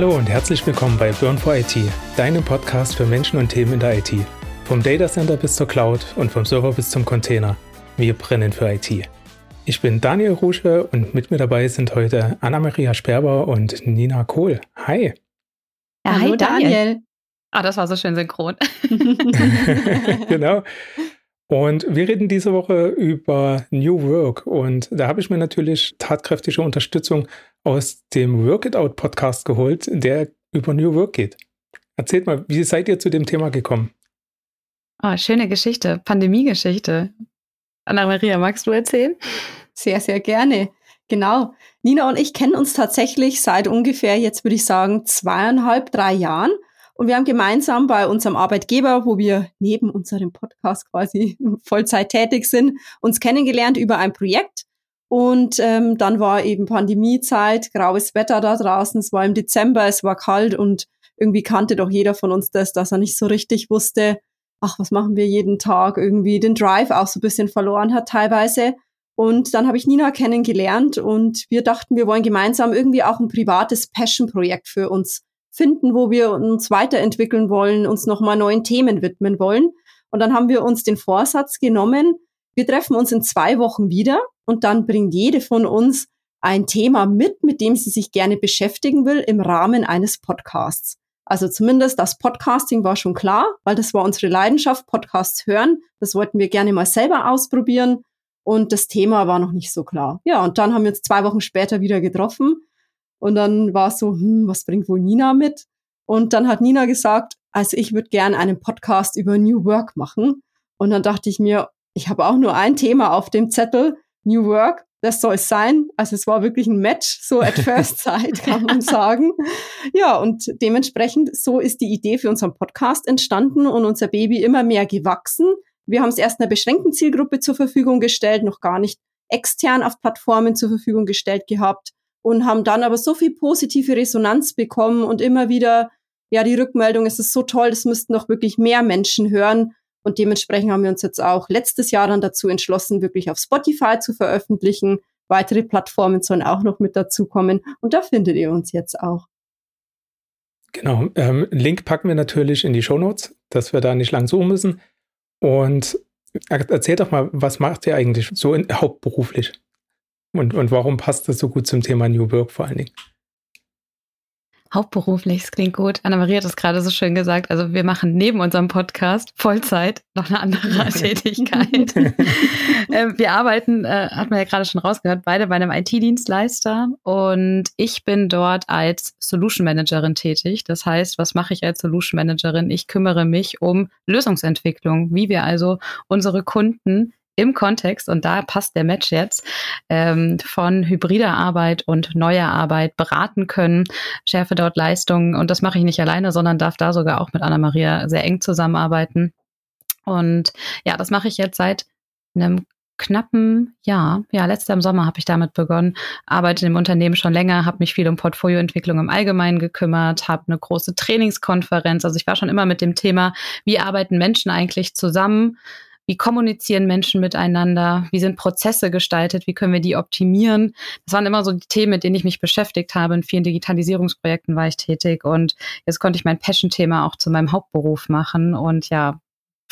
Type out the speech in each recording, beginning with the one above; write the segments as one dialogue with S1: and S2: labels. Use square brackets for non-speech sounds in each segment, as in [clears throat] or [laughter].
S1: Hallo und herzlich willkommen bei Burn for IT, deinem Podcast für Menschen und Themen in der IT. Vom Datacenter bis zur Cloud und vom Server bis zum Container. Wir brennen für IT. Ich bin Daniel Rusche und mit mir dabei sind heute Anna-Maria Sperber und Nina Kohl. Hi.
S2: Ja, hi, Daniel. Ah, das war so schön synchron. [laughs]
S1: genau. Und wir reden diese Woche über New Work. Und da habe ich mir natürlich tatkräftige Unterstützung aus dem Work It Out Podcast geholt, der über New Work geht. Erzählt mal, wie seid ihr zu dem Thema gekommen?
S2: Oh, schöne Geschichte, Pandemiegeschichte. Anna-Maria, magst du erzählen?
S3: Sehr, sehr gerne. Genau. Nina und ich kennen uns tatsächlich seit ungefähr, jetzt würde ich sagen, zweieinhalb, drei Jahren. Und wir haben gemeinsam bei unserem Arbeitgeber, wo wir neben unserem Podcast quasi [laughs] Vollzeit tätig sind, uns kennengelernt über ein Projekt. Und ähm, dann war eben Pandemiezeit, graues Wetter da draußen, es war im Dezember, es war kalt und irgendwie kannte doch jeder von uns das, dass er nicht so richtig wusste, ach, was machen wir jeden Tag, irgendwie den Drive auch so ein bisschen verloren hat teilweise. Und dann habe ich Nina kennengelernt und wir dachten, wir wollen gemeinsam irgendwie auch ein privates Passion-Projekt für uns finden, wo wir uns weiterentwickeln wollen, uns nochmal neuen Themen widmen wollen. Und dann haben wir uns den Vorsatz genommen, wir treffen uns in zwei Wochen wieder und dann bringt jede von uns ein Thema mit, mit dem sie sich gerne beschäftigen will im Rahmen eines Podcasts. Also zumindest das Podcasting war schon klar, weil das war unsere Leidenschaft, Podcasts hören. Das wollten wir gerne mal selber ausprobieren. Und das Thema war noch nicht so klar. Ja, und dann haben wir uns zwei Wochen später wieder getroffen und dann war es so, hm, was bringt wohl Nina mit? Und dann hat Nina gesagt, also ich würde gern einen Podcast über New Work machen. Und dann dachte ich mir, ich habe auch nur ein Thema auf dem Zettel, New Work, das soll es sein. Also es war wirklich ein Match, so at [laughs] first sight, kann man sagen. Ja, und dementsprechend, so ist die Idee für unseren Podcast entstanden und unser Baby immer mehr gewachsen. Wir haben es erst einer beschränkten Zielgruppe zur Verfügung gestellt, noch gar nicht extern auf Plattformen zur Verfügung gestellt gehabt und haben dann aber so viel positive Resonanz bekommen und immer wieder, ja, die Rückmeldung, es ist so toll, das müssten noch wirklich mehr Menschen hören. Und dementsprechend haben wir uns jetzt auch letztes Jahr dann dazu entschlossen, wirklich auf Spotify zu veröffentlichen. Weitere Plattformen sollen auch noch mit dazukommen. Und da findet ihr uns jetzt auch.
S1: Genau. Ähm, Link packen wir natürlich in die Show Notes, dass wir da nicht lang suchen müssen. Und erzähl doch mal, was macht ihr eigentlich so in, hauptberuflich? Und, und warum passt das so gut zum Thema New Work vor allen Dingen?
S2: Hauptberuflich, das klingt gut. Anna-Maria hat es gerade so schön gesagt. Also wir machen neben unserem Podcast Vollzeit noch eine andere Tätigkeit. [laughs] äh, wir arbeiten, äh, hat man ja gerade schon rausgehört, beide bei einem IT-Dienstleister und ich bin dort als Solution Managerin tätig. Das heißt, was mache ich als Solution Managerin? Ich kümmere mich um Lösungsentwicklung, wie wir also unsere Kunden im Kontext, und da passt der Match jetzt, ähm, von hybrider Arbeit und neuer Arbeit beraten können, schärfe dort Leistungen. Und das mache ich nicht alleine, sondern darf da sogar auch mit Anna-Maria sehr eng zusammenarbeiten. Und ja, das mache ich jetzt seit einem knappen Jahr. Ja, im Sommer habe ich damit begonnen, arbeite im Unternehmen schon länger, habe mich viel um Portfolioentwicklung im Allgemeinen gekümmert, habe eine große Trainingskonferenz. Also ich war schon immer mit dem Thema, wie arbeiten Menschen eigentlich zusammen? Wie kommunizieren Menschen miteinander? Wie sind Prozesse gestaltet? Wie können wir die optimieren? Das waren immer so die Themen, mit denen ich mich beschäftigt habe. In vielen Digitalisierungsprojekten war ich tätig und jetzt konnte ich mein Passion-Thema auch zu meinem Hauptberuf machen und ja,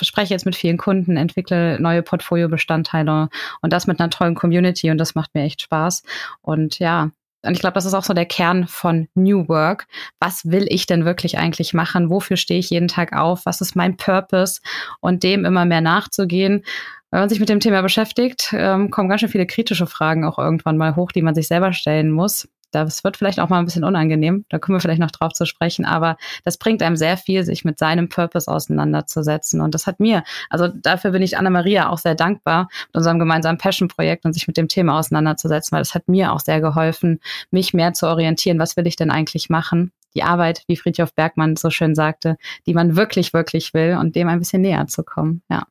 S2: spreche jetzt mit vielen Kunden, entwickle neue Portfolio-Bestandteile und das mit einer tollen Community und das macht mir echt Spaß. Und ja, und ich glaube, das ist auch so der Kern von New Work. Was will ich denn wirklich eigentlich machen? Wofür stehe ich jeden Tag auf? Was ist mein Purpose? Und dem immer mehr nachzugehen. Wenn man sich mit dem Thema beschäftigt, ähm, kommen ganz schön viele kritische Fragen auch irgendwann mal hoch, die man sich selber stellen muss das wird vielleicht auch mal ein bisschen unangenehm, da kommen wir vielleicht noch drauf zu sprechen, aber das bringt einem sehr viel, sich mit seinem Purpose auseinanderzusetzen. Und das hat mir, also dafür bin ich Anna-Maria auch sehr dankbar mit unserem gemeinsamen Passion-Projekt und sich mit dem Thema auseinanderzusetzen, weil das hat mir auch sehr geholfen, mich mehr zu orientieren, was will ich denn eigentlich machen? Die Arbeit, wie Friedhof Bergmann so schön sagte, die man wirklich, wirklich will und dem ein bisschen näher zu kommen. Ja.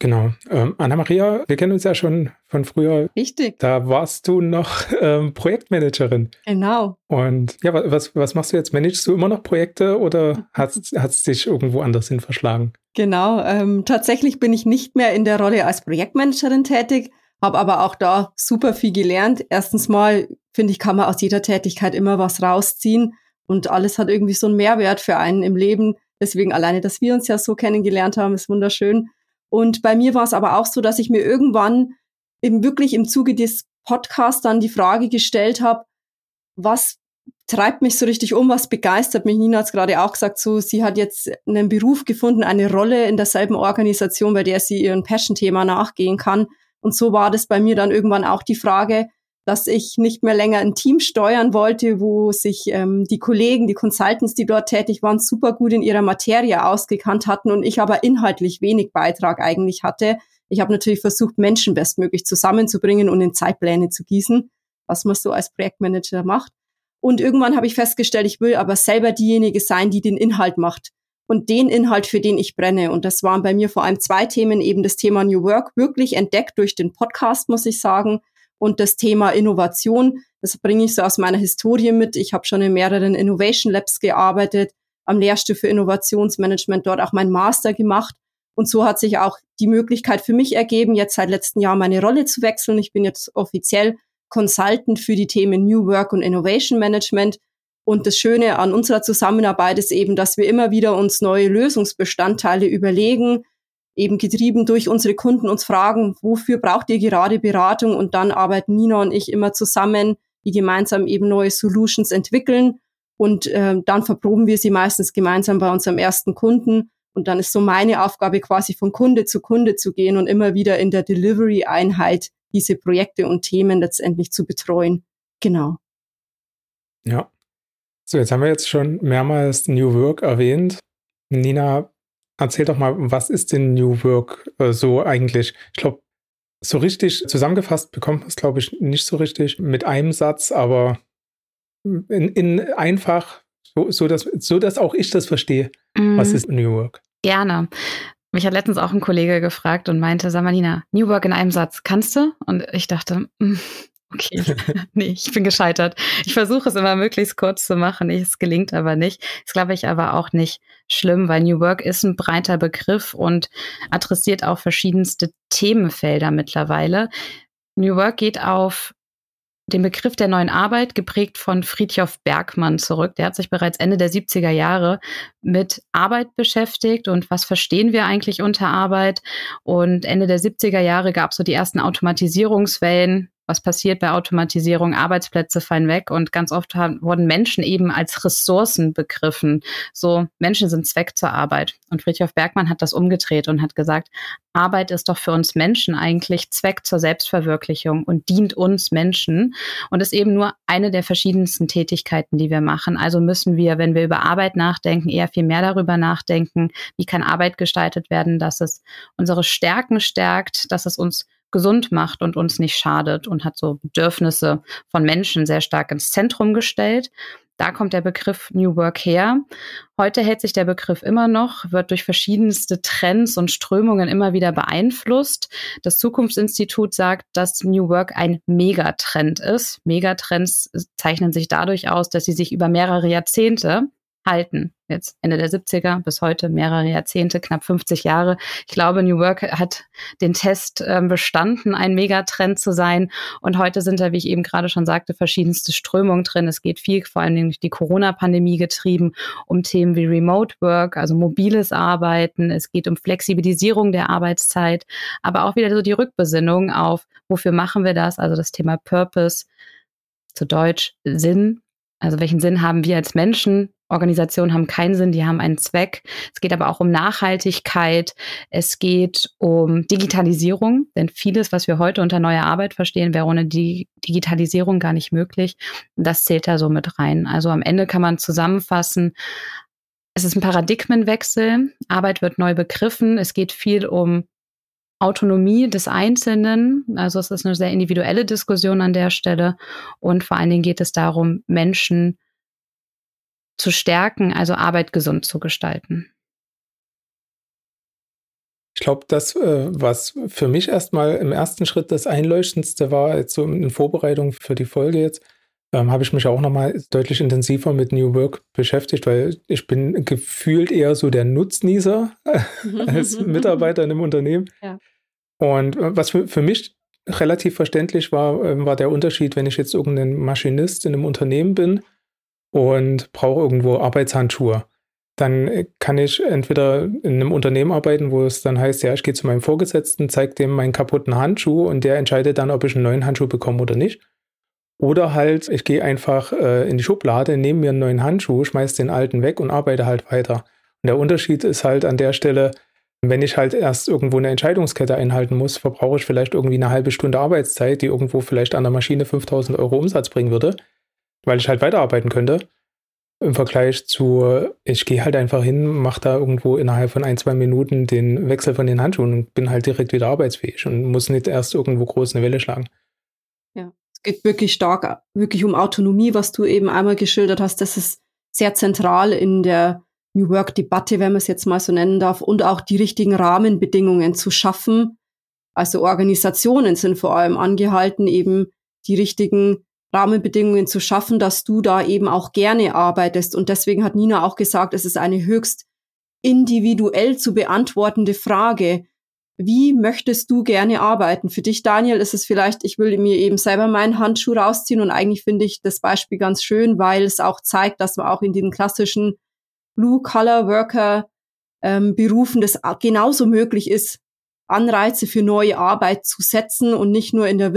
S1: Genau. Ähm, Anna-Maria, wir kennen uns ja schon von früher.
S3: Richtig.
S1: Da warst du noch ähm, Projektmanagerin.
S3: Genau.
S1: Und ja, was, was machst du jetzt? Managst du immer noch Projekte oder hat es dich irgendwo anders hin verschlagen?
S3: Genau. Ähm, tatsächlich bin ich nicht mehr in der Rolle als Projektmanagerin tätig, habe aber auch da super viel gelernt. Erstens mal, finde ich, kann man aus jeder Tätigkeit immer was rausziehen und alles hat irgendwie so einen Mehrwert für einen im Leben. Deswegen alleine, dass wir uns ja so kennengelernt haben, ist wunderschön. Und bei mir war es aber auch so, dass ich mir irgendwann eben wirklich im Zuge des Podcasts dann die Frage gestellt habe, was treibt mich so richtig um, was begeistert mich. Nina hat es gerade auch gesagt, so sie hat jetzt einen Beruf gefunden, eine Rolle in derselben Organisation, bei der sie ihren Passion-Thema nachgehen kann. Und so war das bei mir dann irgendwann auch die Frage, dass ich nicht mehr länger ein Team steuern wollte, wo sich ähm, die Kollegen, die Consultants, die dort tätig waren, super gut in ihrer Materie ausgekannt hatten und ich aber inhaltlich wenig Beitrag eigentlich hatte. Ich habe natürlich versucht, Menschen bestmöglich zusammenzubringen und in Zeitpläne zu gießen, was man so als Projektmanager macht. Und irgendwann habe ich festgestellt, ich will aber selber diejenige sein, die den Inhalt macht und den Inhalt, für den ich brenne. Und das waren bei mir vor allem zwei Themen, eben das Thema New Work, wirklich entdeckt durch den Podcast, muss ich sagen, und das Thema Innovation. Das bringe ich so aus meiner Historie mit. Ich habe schon in mehreren Innovation Labs gearbeitet, am Lehrstuhl für Innovationsmanagement dort auch mein Master gemacht. Und so hat sich auch die Möglichkeit für mich ergeben, jetzt seit letztem Jahr meine Rolle zu wechseln. Ich bin jetzt offiziell Consultant für die Themen New Work und Innovation Management. Und das Schöne an unserer Zusammenarbeit ist eben, dass wir immer wieder uns neue Lösungsbestandteile überlegen, eben getrieben durch unsere Kunden uns fragen, wofür braucht ihr gerade Beratung? Und dann arbeiten Nina und ich immer zusammen, die gemeinsam eben neue Solutions entwickeln. Und äh, dann verproben wir sie meistens gemeinsam bei unserem ersten Kunden. Und dann ist so meine Aufgabe quasi von Kunde zu Kunde zu gehen und immer wieder in der Delivery-Einheit diese Projekte und Themen letztendlich zu betreuen. Genau.
S1: Ja. So, jetzt haben wir jetzt schon mehrmals New Work erwähnt. Nina, erzähl doch mal, was ist denn New Work äh, so eigentlich? Ich glaube, so richtig zusammengefasst bekommt man es, glaube ich, nicht so richtig mit einem Satz, aber in, in einfach, so, so, dass, so dass auch ich das verstehe. Mm. Was ist New Work?
S2: Gerne. Mich hat letztens auch ein Kollege gefragt und meinte, Samalina, New Work in einem Satz, kannst du? Und ich dachte, mm, okay, [laughs] nee, ich bin gescheitert. Ich versuche es immer möglichst kurz zu machen, es gelingt aber nicht. Das glaube ich aber auch nicht schlimm, weil New Work ist ein breiter Begriff und adressiert auch verschiedenste Themenfelder mittlerweile. New Work geht auf den Begriff der neuen Arbeit, geprägt von Friedhof Bergmann zurück. Der hat sich bereits Ende der 70er Jahre mit Arbeit beschäftigt und was verstehen wir eigentlich unter Arbeit. Und Ende der 70er Jahre gab es so die ersten Automatisierungswellen, was passiert bei Automatisierung? Arbeitsplätze fallen weg und ganz oft haben, wurden Menschen eben als Ressourcen begriffen. So, Menschen sind Zweck zur Arbeit. Und Friedhof Bergmann hat das umgedreht und hat gesagt, Arbeit ist doch für uns Menschen eigentlich Zweck zur Selbstverwirklichung und dient uns Menschen und ist eben nur eine der verschiedensten Tätigkeiten, die wir machen. Also müssen wir, wenn wir über Arbeit nachdenken, eher viel mehr darüber nachdenken, wie kann Arbeit gestaltet werden, dass es unsere Stärken stärkt, dass es uns gesund macht und uns nicht schadet und hat so Bedürfnisse von Menschen sehr stark ins Zentrum gestellt. Da kommt der Begriff New Work her. Heute hält sich der Begriff immer noch, wird durch verschiedenste Trends und Strömungen immer wieder beeinflusst. Das Zukunftsinstitut sagt, dass New Work ein Megatrend ist. Megatrends zeichnen sich dadurch aus, dass sie sich über mehrere Jahrzehnte halten. Jetzt Ende der 70er bis heute mehrere Jahrzehnte, knapp 50 Jahre. Ich glaube, New Work hat den Test äh, bestanden, ein Megatrend zu sein. Und heute sind da, wie ich eben gerade schon sagte, verschiedenste Strömungen drin. Es geht viel, vor Dingen durch die Corona-Pandemie getrieben, um Themen wie Remote Work, also mobiles Arbeiten. Es geht um Flexibilisierung der Arbeitszeit, aber auch wieder so die Rückbesinnung auf, wofür machen wir das? Also das Thema Purpose, zu Deutsch Sinn. Also welchen Sinn haben wir als Menschen? Organisationen haben keinen Sinn, die haben einen Zweck. Es geht aber auch um Nachhaltigkeit. Es geht um Digitalisierung, denn vieles, was wir heute unter neuer Arbeit verstehen, wäre ohne die Digitalisierung gar nicht möglich. Das zählt da so mit rein. Also am Ende kann man zusammenfassen, es ist ein Paradigmenwechsel. Arbeit wird neu begriffen. Es geht viel um Autonomie des Einzelnen. Also es ist eine sehr individuelle Diskussion an der Stelle. Und vor allen Dingen geht es darum, Menschen zu stärken, also Arbeit gesund zu gestalten?
S1: Ich glaube, das, äh, was für mich erstmal im ersten Schritt das Einleuchtendste war, jetzt so in Vorbereitung für die Folge jetzt, ähm, habe ich mich auch nochmal deutlich intensiver mit New Work beschäftigt, weil ich bin gefühlt eher so der Nutznießer als [laughs] Mitarbeiter in einem Unternehmen. Ja. Und äh, was für, für mich relativ verständlich war, ähm, war der Unterschied, wenn ich jetzt irgendein Maschinist in einem Unternehmen bin und brauche irgendwo Arbeitshandschuhe. Dann äh, kann ich entweder in einem Unternehmen arbeiten, wo es dann heißt, ja, ich gehe zu meinem Vorgesetzten, zeige dem meinen kaputten Handschuh und der entscheidet dann, ob ich einen neuen Handschuh bekomme oder nicht. Oder halt, ich gehe einfach äh, in die Schublade, nehme mir einen neuen Handschuh, schmeiße den alten weg und arbeite halt weiter. Und der Unterschied ist halt an der Stelle, wenn ich halt erst irgendwo eine Entscheidungskette einhalten muss, verbrauche ich vielleicht irgendwie eine halbe Stunde Arbeitszeit, die irgendwo vielleicht an der Maschine 5000 Euro Umsatz bringen würde, weil ich halt weiterarbeiten könnte. Im Vergleich zu, ich gehe halt einfach hin, mache da irgendwo innerhalb von ein, zwei Minuten den Wechsel von den Handschuhen und bin halt direkt wieder arbeitsfähig und muss nicht erst irgendwo groß eine Welle schlagen.
S3: Ja, es geht wirklich stark, wirklich um Autonomie, was du eben einmal geschildert hast. Das ist sehr zentral in der New Work-Debatte, wenn man es jetzt mal so nennen darf, und auch die richtigen Rahmenbedingungen zu schaffen. Also Organisationen sind vor allem angehalten, eben die richtigen Rahmenbedingungen zu schaffen, dass du da eben auch gerne arbeitest. Und deswegen hat Nina auch gesagt, es ist eine höchst individuell zu beantwortende Frage. Wie möchtest du gerne arbeiten? Für dich, Daniel, ist es vielleicht, ich will mir eben selber meinen Handschuh rausziehen und eigentlich finde ich das Beispiel ganz schön, weil es auch zeigt, dass man auch in den klassischen Blue-Collar-Worker ähm, Berufen das genauso möglich ist, Anreize für neue Arbeit zu setzen und nicht nur in der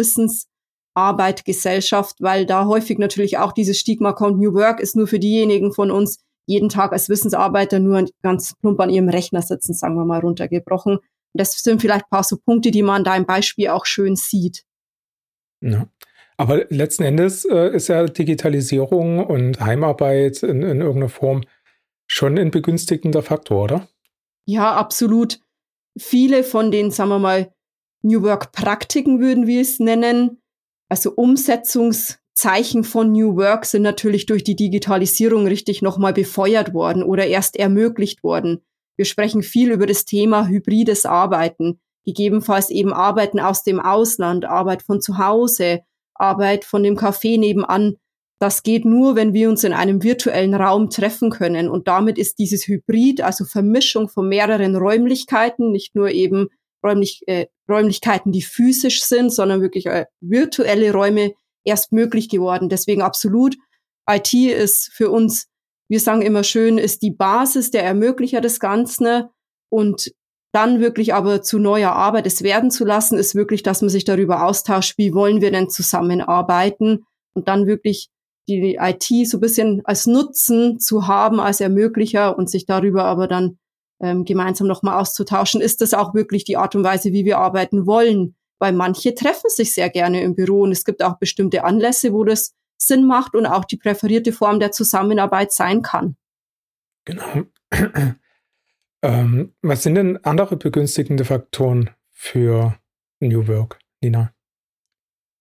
S3: Wissensarbeit Gesellschaft, weil da häufig natürlich auch dieses Stigma kommt, New Work ist nur für diejenigen von uns, jeden Tag als Wissensarbeiter nur ganz plump an ihrem Rechner sitzen, sagen wir mal runtergebrochen. Das sind vielleicht ein paar so Punkte, die man da im Beispiel auch schön sieht.
S1: Ja. Aber letzten Endes äh, ist ja Digitalisierung und Heimarbeit in, in irgendeiner Form schon ein begünstigender Faktor, oder?
S3: Ja, absolut. Viele von den, sagen wir mal, New Work-Praktiken würden wir es nennen, also Umsetzungszeichen von New Work sind natürlich durch die Digitalisierung richtig nochmal befeuert worden oder erst ermöglicht worden. Wir sprechen viel über das Thema hybrides Arbeiten, gegebenenfalls eben Arbeiten aus dem Ausland, Arbeit von zu Hause, Arbeit von dem Café nebenan. Das geht nur, wenn wir uns in einem virtuellen Raum treffen können. Und damit ist dieses Hybrid, also Vermischung von mehreren Räumlichkeiten, nicht nur eben räumlich, äh, Räumlichkeiten, die physisch sind, sondern wirklich äh, virtuelle Räume erst möglich geworden. Deswegen absolut. IT ist für uns, wir sagen immer schön, ist die Basis der Ermöglicher des Ganzen. Und dann wirklich aber zu neuer Arbeit es werden zu lassen, ist wirklich, dass man sich darüber austauscht, wie wollen wir denn zusammenarbeiten und dann wirklich die IT so ein bisschen als Nutzen zu haben, als Ermöglicher und sich darüber aber dann ähm, gemeinsam nochmal auszutauschen, ist das auch wirklich die Art und Weise, wie wir arbeiten wollen. Weil manche treffen sich sehr gerne im Büro und es gibt auch bestimmte Anlässe, wo das Sinn macht und auch die präferierte Form der Zusammenarbeit sein kann.
S1: Genau. [clears throat] ähm, was sind denn andere begünstigende Faktoren für New Work, Nina?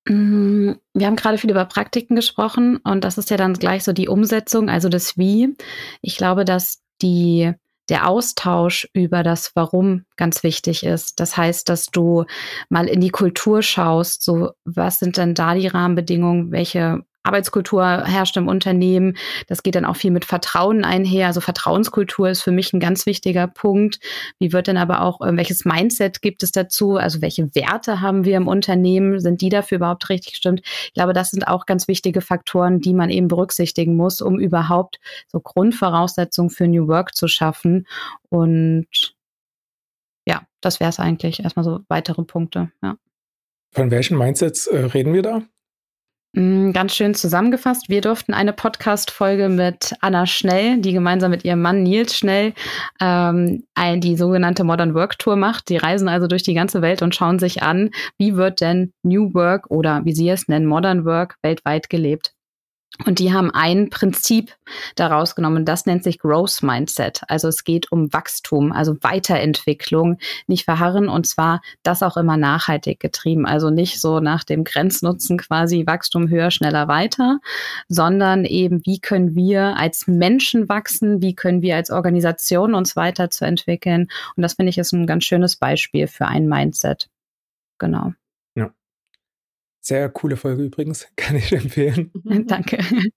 S2: Mm, wir haben gerade viel über Praktiken gesprochen und das ist ja dann gleich so die Umsetzung, also das Wie. Ich glaube, dass die der Austausch über das Warum ganz wichtig ist. Das heißt, dass du mal in die Kultur schaust, so was sind denn da die Rahmenbedingungen, welche Arbeitskultur herrscht im Unternehmen. Das geht dann auch viel mit Vertrauen einher. Also Vertrauenskultur ist für mich ein ganz wichtiger Punkt. Wie wird denn aber auch, äh, welches Mindset gibt es dazu? Also welche Werte haben wir im Unternehmen? Sind die dafür überhaupt richtig stimmt? Ich glaube, das sind auch ganz wichtige Faktoren, die man eben berücksichtigen muss, um überhaupt so Grundvoraussetzungen für New Work zu schaffen. Und ja, das wäre es eigentlich. Erstmal so weitere Punkte, ja.
S1: Von welchen Mindsets äh, reden wir da?
S2: Mm, ganz schön zusammengefasst. Wir durften eine Podcast-Folge mit Anna Schnell, die gemeinsam mit ihrem Mann Nils Schnell ähm, die sogenannte Modern Work Tour macht. Die reisen also durch die ganze Welt und schauen sich an, wie wird denn New Work oder wie sie es nennen, Modern Work weltweit gelebt. Und die haben ein Prinzip daraus genommen, das nennt sich Growth Mindset. Also es geht um Wachstum, also Weiterentwicklung, nicht verharren und zwar das auch immer nachhaltig getrieben. Also nicht so nach dem Grenznutzen quasi Wachstum höher, schneller, weiter, sondern eben, wie können wir als Menschen wachsen, wie können wir als Organisation uns weiterzuentwickeln. Und das finde ich ist ein ganz schönes Beispiel für ein Mindset. Genau.
S1: Sehr coole Folge übrigens, [laughs] kann ich empfehlen. [laughs]
S2: Danke. [laughs]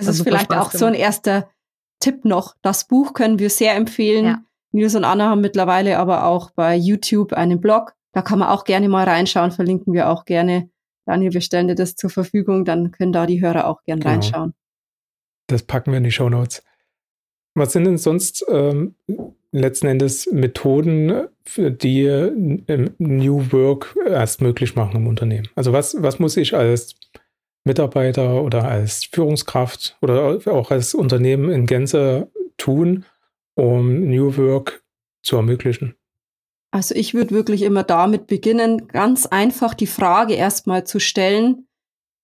S3: Das ist vielleicht auch so ein erster Tipp noch. Das Buch können wir sehr empfehlen. Ja. Nils und Anna haben mittlerweile aber auch bei YouTube einen Blog, Da kann man auch gerne mal reinschauen, verlinken wir auch gerne. Daniel, wir stellen dir das zur Verfügung, dann können da die Hörer auch gerne genau. reinschauen.
S1: Das packen wir in die Show Notes. Was sind denn sonst ähm, letzten Endes Methoden, die New Work erst möglich machen im Unternehmen? Also was, was muss ich als Mitarbeiter oder als Führungskraft oder auch als Unternehmen in Gänze tun, um New Work zu ermöglichen?
S3: Also ich würde wirklich immer damit beginnen, ganz einfach die Frage erstmal zu stellen,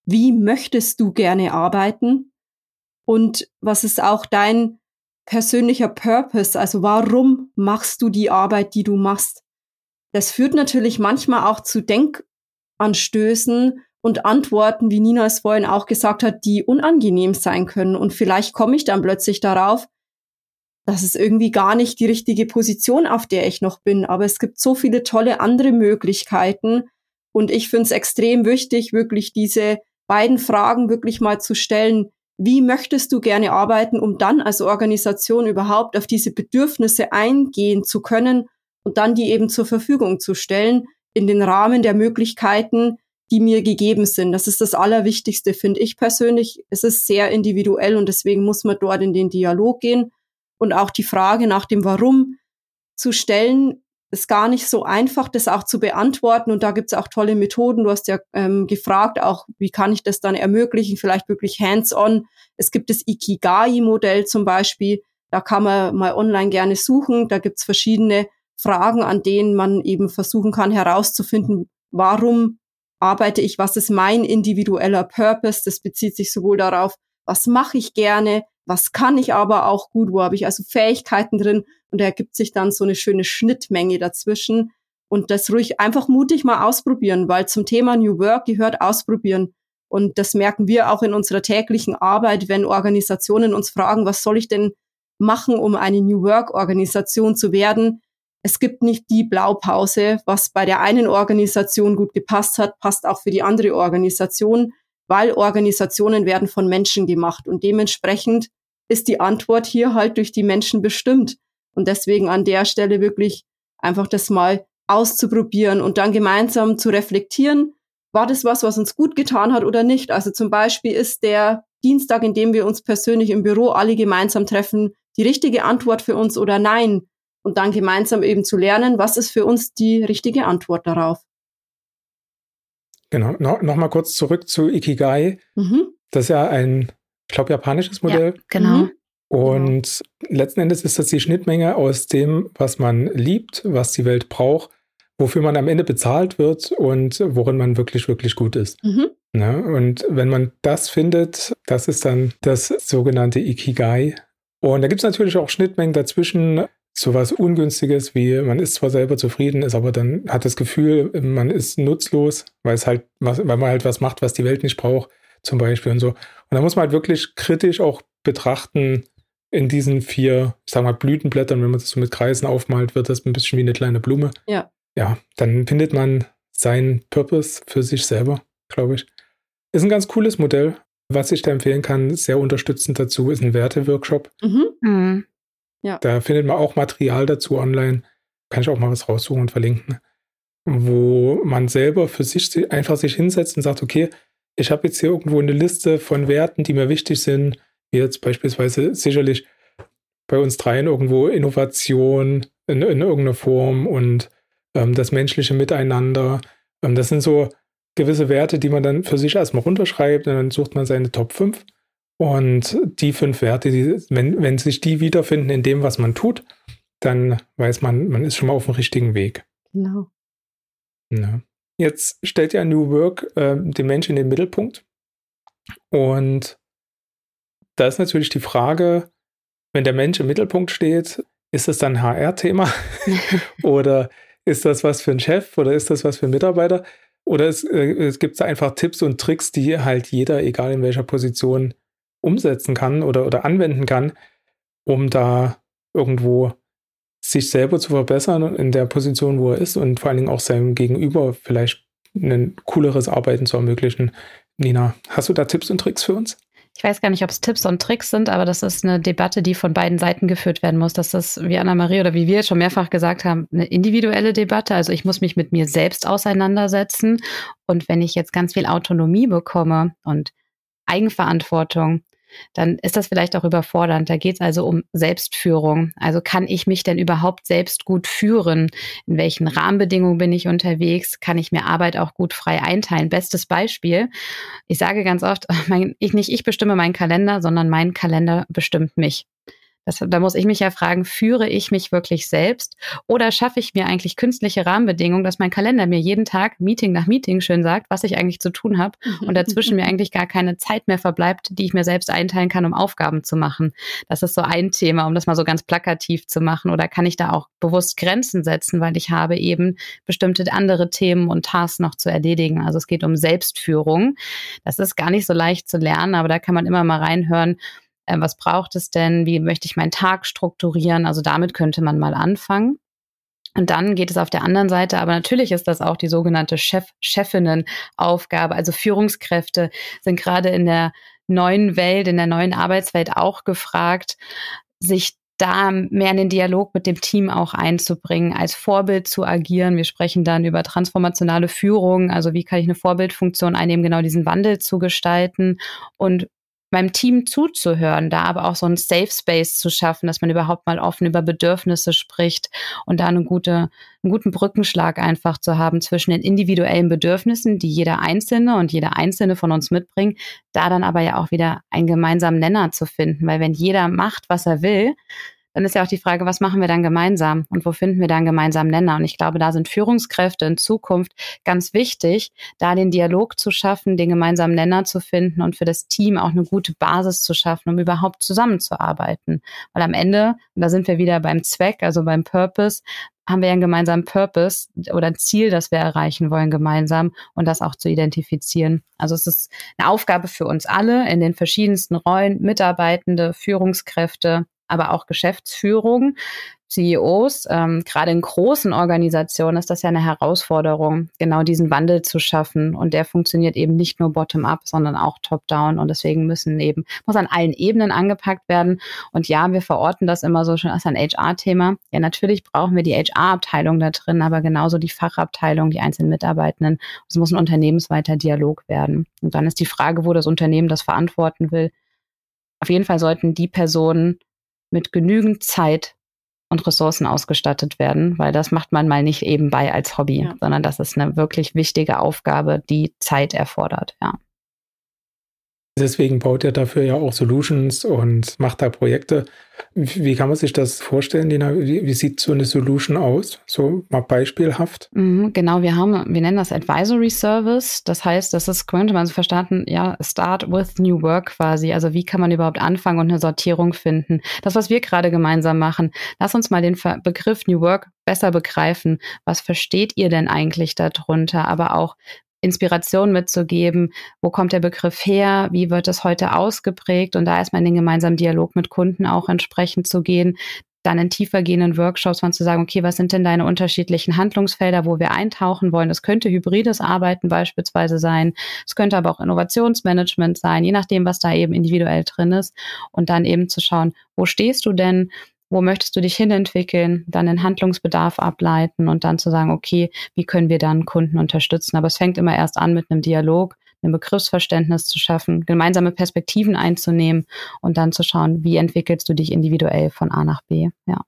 S3: wie möchtest du gerne arbeiten? Und was ist auch dein persönlicher Purpose? Also warum machst du die Arbeit, die du machst? Das führt natürlich manchmal auch zu Denkanstößen und Antworten, wie Nina es vorhin auch gesagt hat, die unangenehm sein können. Und vielleicht komme ich dann plötzlich darauf, dass es irgendwie gar nicht die richtige Position, auf der ich noch bin. Aber es gibt so viele tolle andere Möglichkeiten. Und ich finde es extrem wichtig, wirklich diese beiden Fragen wirklich mal zu stellen. Wie möchtest du gerne arbeiten, um dann als Organisation überhaupt auf diese Bedürfnisse eingehen zu können und dann die eben zur Verfügung zu stellen in den Rahmen der Möglichkeiten, die mir gegeben sind. Das ist das Allerwichtigste, finde ich persönlich. Es ist sehr individuell und deswegen muss man dort in den Dialog gehen und auch die Frage nach dem Warum zu stellen, ist gar nicht so einfach, das auch zu beantworten. Und da gibt es auch tolle Methoden. Du hast ja ähm, gefragt, auch wie kann ich das dann ermöglichen, vielleicht wirklich hands-on. Es gibt das Ikigai-Modell zum Beispiel. Da kann man mal online gerne suchen. Da gibt es verschiedene Fragen, an denen man eben versuchen kann herauszufinden, warum arbeite ich, was ist mein individueller Purpose. Das bezieht sich sowohl darauf, was mache ich gerne, was kann ich aber auch gut, wo habe ich also Fähigkeiten drin und da ergibt sich dann so eine schöne Schnittmenge dazwischen und das ruhig einfach mutig mal ausprobieren, weil zum Thema New Work gehört ausprobieren. Und das merken wir auch in unserer täglichen Arbeit, wenn Organisationen uns fragen, was soll ich denn machen, um eine New Work Organisation zu werden? es gibt nicht die Blaupause, was bei der einen Organisation gut gepasst hat, passt auch für die andere Organisation, weil Organisationen werden von Menschen gemacht und dementsprechend ist die Antwort hier halt durch die Menschen bestimmt. Und deswegen an der Stelle wirklich einfach das mal auszuprobieren und dann gemeinsam zu reflektieren, war das was, was uns gut getan hat oder nicht. Also zum Beispiel ist der Dienstag, in dem wir uns persönlich im Büro alle gemeinsam treffen, die richtige Antwort für uns oder nein und dann gemeinsam eben zu lernen, was ist für uns die richtige Antwort darauf.
S1: Genau, no, nochmal kurz zurück zu Ikigai. Mhm. Das ist ja ein, ich glaube, japanisches Modell. Ja,
S2: genau. Mhm.
S1: Und genau. letzten Endes ist das die Schnittmenge aus dem, was man liebt, was die Welt braucht, wofür man am Ende bezahlt wird und worin man wirklich, wirklich gut ist. Mhm. Ne? und wenn man das findet, das ist dann das sogenannte Ikigai. Und da gibt es natürlich auch Schnittmengen dazwischen, sowas Ungünstiges wie, man ist zwar selber zufrieden, ist aber dann hat das Gefühl, man ist nutzlos, weil es halt, weil man halt was macht, was die Welt nicht braucht, zum Beispiel und so. Und da muss man halt wirklich kritisch auch betrachten, in diesen vier, ich sag mal, Blütenblättern, wenn man das so mit Kreisen aufmalt, wird das ein bisschen wie eine kleine Blume.
S3: Ja.
S1: Ja, dann findet man seinen Purpose für sich selber, glaube ich. Ist ein ganz cooles Modell. Was ich da empfehlen kann, sehr unterstützend dazu, ist ein Werteworkshop. Mhm. Mhm. Ja. Da findet man auch Material dazu online. Kann ich auch mal was raussuchen und verlinken. Wo man selber für sich einfach sich hinsetzt und sagt, okay, ich habe jetzt hier irgendwo eine Liste von Werten, die mir wichtig sind. Wie jetzt beispielsweise sicherlich bei uns dreien irgendwo Innovation in, in irgendeiner Form und ähm, das menschliche Miteinander. Ähm, das sind so gewisse Werte, die man dann für sich erstmal runterschreibt und dann sucht man seine Top 5 und die fünf Werte, die, wenn, wenn sich die wiederfinden in dem, was man tut, dann weiß man, man ist schon mal auf dem richtigen Weg.
S3: Genau.
S1: Ja. Jetzt stellt ja New Work äh, den Menschen in den Mittelpunkt. Und da ist natürlich die Frage, wenn der Mensch im Mittelpunkt steht, ist das dann HR-Thema? [laughs] oder ist das was für einen Chef? Oder ist das was für einen Mitarbeiter? Oder es, äh, es gibt einfach Tipps und Tricks, die halt jeder, egal in welcher Position, umsetzen kann oder, oder anwenden kann, um da irgendwo sich selber zu verbessern in der Position, wo er ist und vor allen Dingen auch seinem Gegenüber vielleicht ein cooleres Arbeiten zu ermöglichen. Nina, hast du da Tipps und Tricks für uns?
S2: Ich weiß gar nicht, ob es Tipps und Tricks sind, aber das ist eine Debatte, die von beiden Seiten geführt werden muss. Das ist, wie Anna-Marie oder wie wir schon mehrfach gesagt haben, eine individuelle Debatte. Also ich muss mich mit mir selbst auseinandersetzen. Und wenn ich jetzt ganz viel Autonomie bekomme und Eigenverantwortung, dann ist das vielleicht auch überfordernd. Da geht es also um Selbstführung. Also kann ich mich denn überhaupt selbst gut führen? In welchen Rahmenbedingungen bin ich unterwegs? Kann ich mir Arbeit auch gut frei einteilen? Bestes Beispiel. Ich sage ganz oft, [laughs] mein, ich nicht ich bestimme meinen Kalender, sondern mein Kalender bestimmt mich. Das, da muss ich mich ja fragen, führe ich mich wirklich selbst oder schaffe ich mir eigentlich künstliche Rahmenbedingungen, dass mein Kalender mir jeden Tag Meeting nach Meeting schön sagt, was ich eigentlich zu tun habe und dazwischen mir eigentlich gar keine Zeit mehr verbleibt, die ich mir selbst einteilen kann, um Aufgaben zu machen. Das ist so ein Thema, um das mal so ganz plakativ zu machen. Oder kann ich da auch bewusst Grenzen setzen, weil ich habe eben bestimmte andere Themen und Tasks noch zu erledigen. Also es geht um Selbstführung. Das ist gar nicht so leicht zu lernen, aber da kann man immer mal reinhören äh, was braucht es denn? Wie möchte ich meinen Tag strukturieren? Also damit könnte man mal anfangen. Und dann geht es auf der anderen Seite, aber natürlich ist das auch die sogenannte Chef, Chefinnen-Aufgabe. Also Führungskräfte sind gerade in der neuen Welt, in der neuen Arbeitswelt auch gefragt, sich da mehr in den Dialog mit dem Team auch einzubringen, als Vorbild zu agieren. Wir sprechen dann über transformationale Führung, also wie kann ich eine Vorbildfunktion einnehmen, genau diesen Wandel zu gestalten und meinem Team zuzuhören, da aber auch so einen Safe Space zu schaffen, dass man überhaupt mal offen über Bedürfnisse spricht und da eine gute, einen guten Brückenschlag einfach zu haben zwischen den individuellen Bedürfnissen, die jeder Einzelne und jeder Einzelne von uns mitbringt, da dann aber ja auch wieder einen gemeinsamen Nenner zu finden, weil wenn jeder macht, was er will, dann ist ja auch die Frage, was machen wir dann gemeinsam und wo finden wir dann gemeinsam Nenner? Und ich glaube, da sind Führungskräfte in Zukunft ganz wichtig, da den Dialog zu schaffen, den gemeinsamen Nenner zu finden und für das Team auch eine gute Basis zu schaffen, um überhaupt zusammenzuarbeiten. Weil am Ende, und da sind wir wieder beim Zweck, also beim Purpose, haben wir ja einen gemeinsamen Purpose oder ein Ziel, das wir erreichen wollen gemeinsam und das auch zu identifizieren. Also es ist eine Aufgabe für uns alle in den verschiedensten Rollen, Mitarbeitende, Führungskräfte, aber auch Geschäftsführung, CEOs, ähm, gerade in großen Organisationen ist das ja eine Herausforderung, genau diesen Wandel zu schaffen. Und der funktioniert eben nicht nur bottom-up, sondern auch top-down. Und deswegen müssen eben, muss an allen Ebenen angepackt werden. Und ja, wir verorten das immer so schon als ein HR-Thema. Ja, natürlich brauchen wir die HR-Abteilung da drin, aber genauso die Fachabteilung, die einzelnen Mitarbeitenden. Es muss ein unternehmensweiter Dialog werden. Und dann ist die Frage, wo das Unternehmen das verantworten will. Auf jeden Fall sollten die Personen mit genügend Zeit und Ressourcen ausgestattet werden, weil das macht man mal nicht eben bei als Hobby, ja. sondern das ist eine wirklich wichtige Aufgabe, die Zeit erfordert, ja.
S1: Deswegen baut er dafür ja auch Solutions und macht da Projekte. Wie kann man sich das vorstellen? Wie, wie sieht so eine Solution aus? So mal beispielhaft.
S2: Mhm, genau, wir haben, wir nennen das Advisory Service. Das heißt, das ist, könnte man so verstanden, ja, Start with New Work quasi. Also wie kann man überhaupt anfangen und eine Sortierung finden? Das, was wir gerade gemeinsam machen. Lass uns mal den Begriff New Work besser begreifen. Was versteht ihr denn eigentlich darunter? Aber auch, Inspiration mitzugeben. Wo kommt der Begriff her? Wie wird es heute ausgeprägt? Und da erstmal in den gemeinsamen Dialog mit Kunden auch entsprechend zu gehen. Dann in tiefer gehenden Workshops mal zu sagen, okay, was sind denn deine unterschiedlichen Handlungsfelder, wo wir eintauchen wollen? Das könnte hybrides Arbeiten beispielsweise sein. Es könnte aber auch Innovationsmanagement sein, je nachdem, was da eben individuell drin ist. Und dann eben zu schauen, wo stehst du denn? Wo möchtest du dich hinentwickeln, dann den Handlungsbedarf ableiten und dann zu sagen, okay, wie können wir dann Kunden unterstützen? Aber es fängt immer erst an mit einem Dialog, ein Begriffsverständnis zu schaffen, gemeinsame Perspektiven einzunehmen und dann zu schauen, wie entwickelst du dich individuell von A nach B. Ja.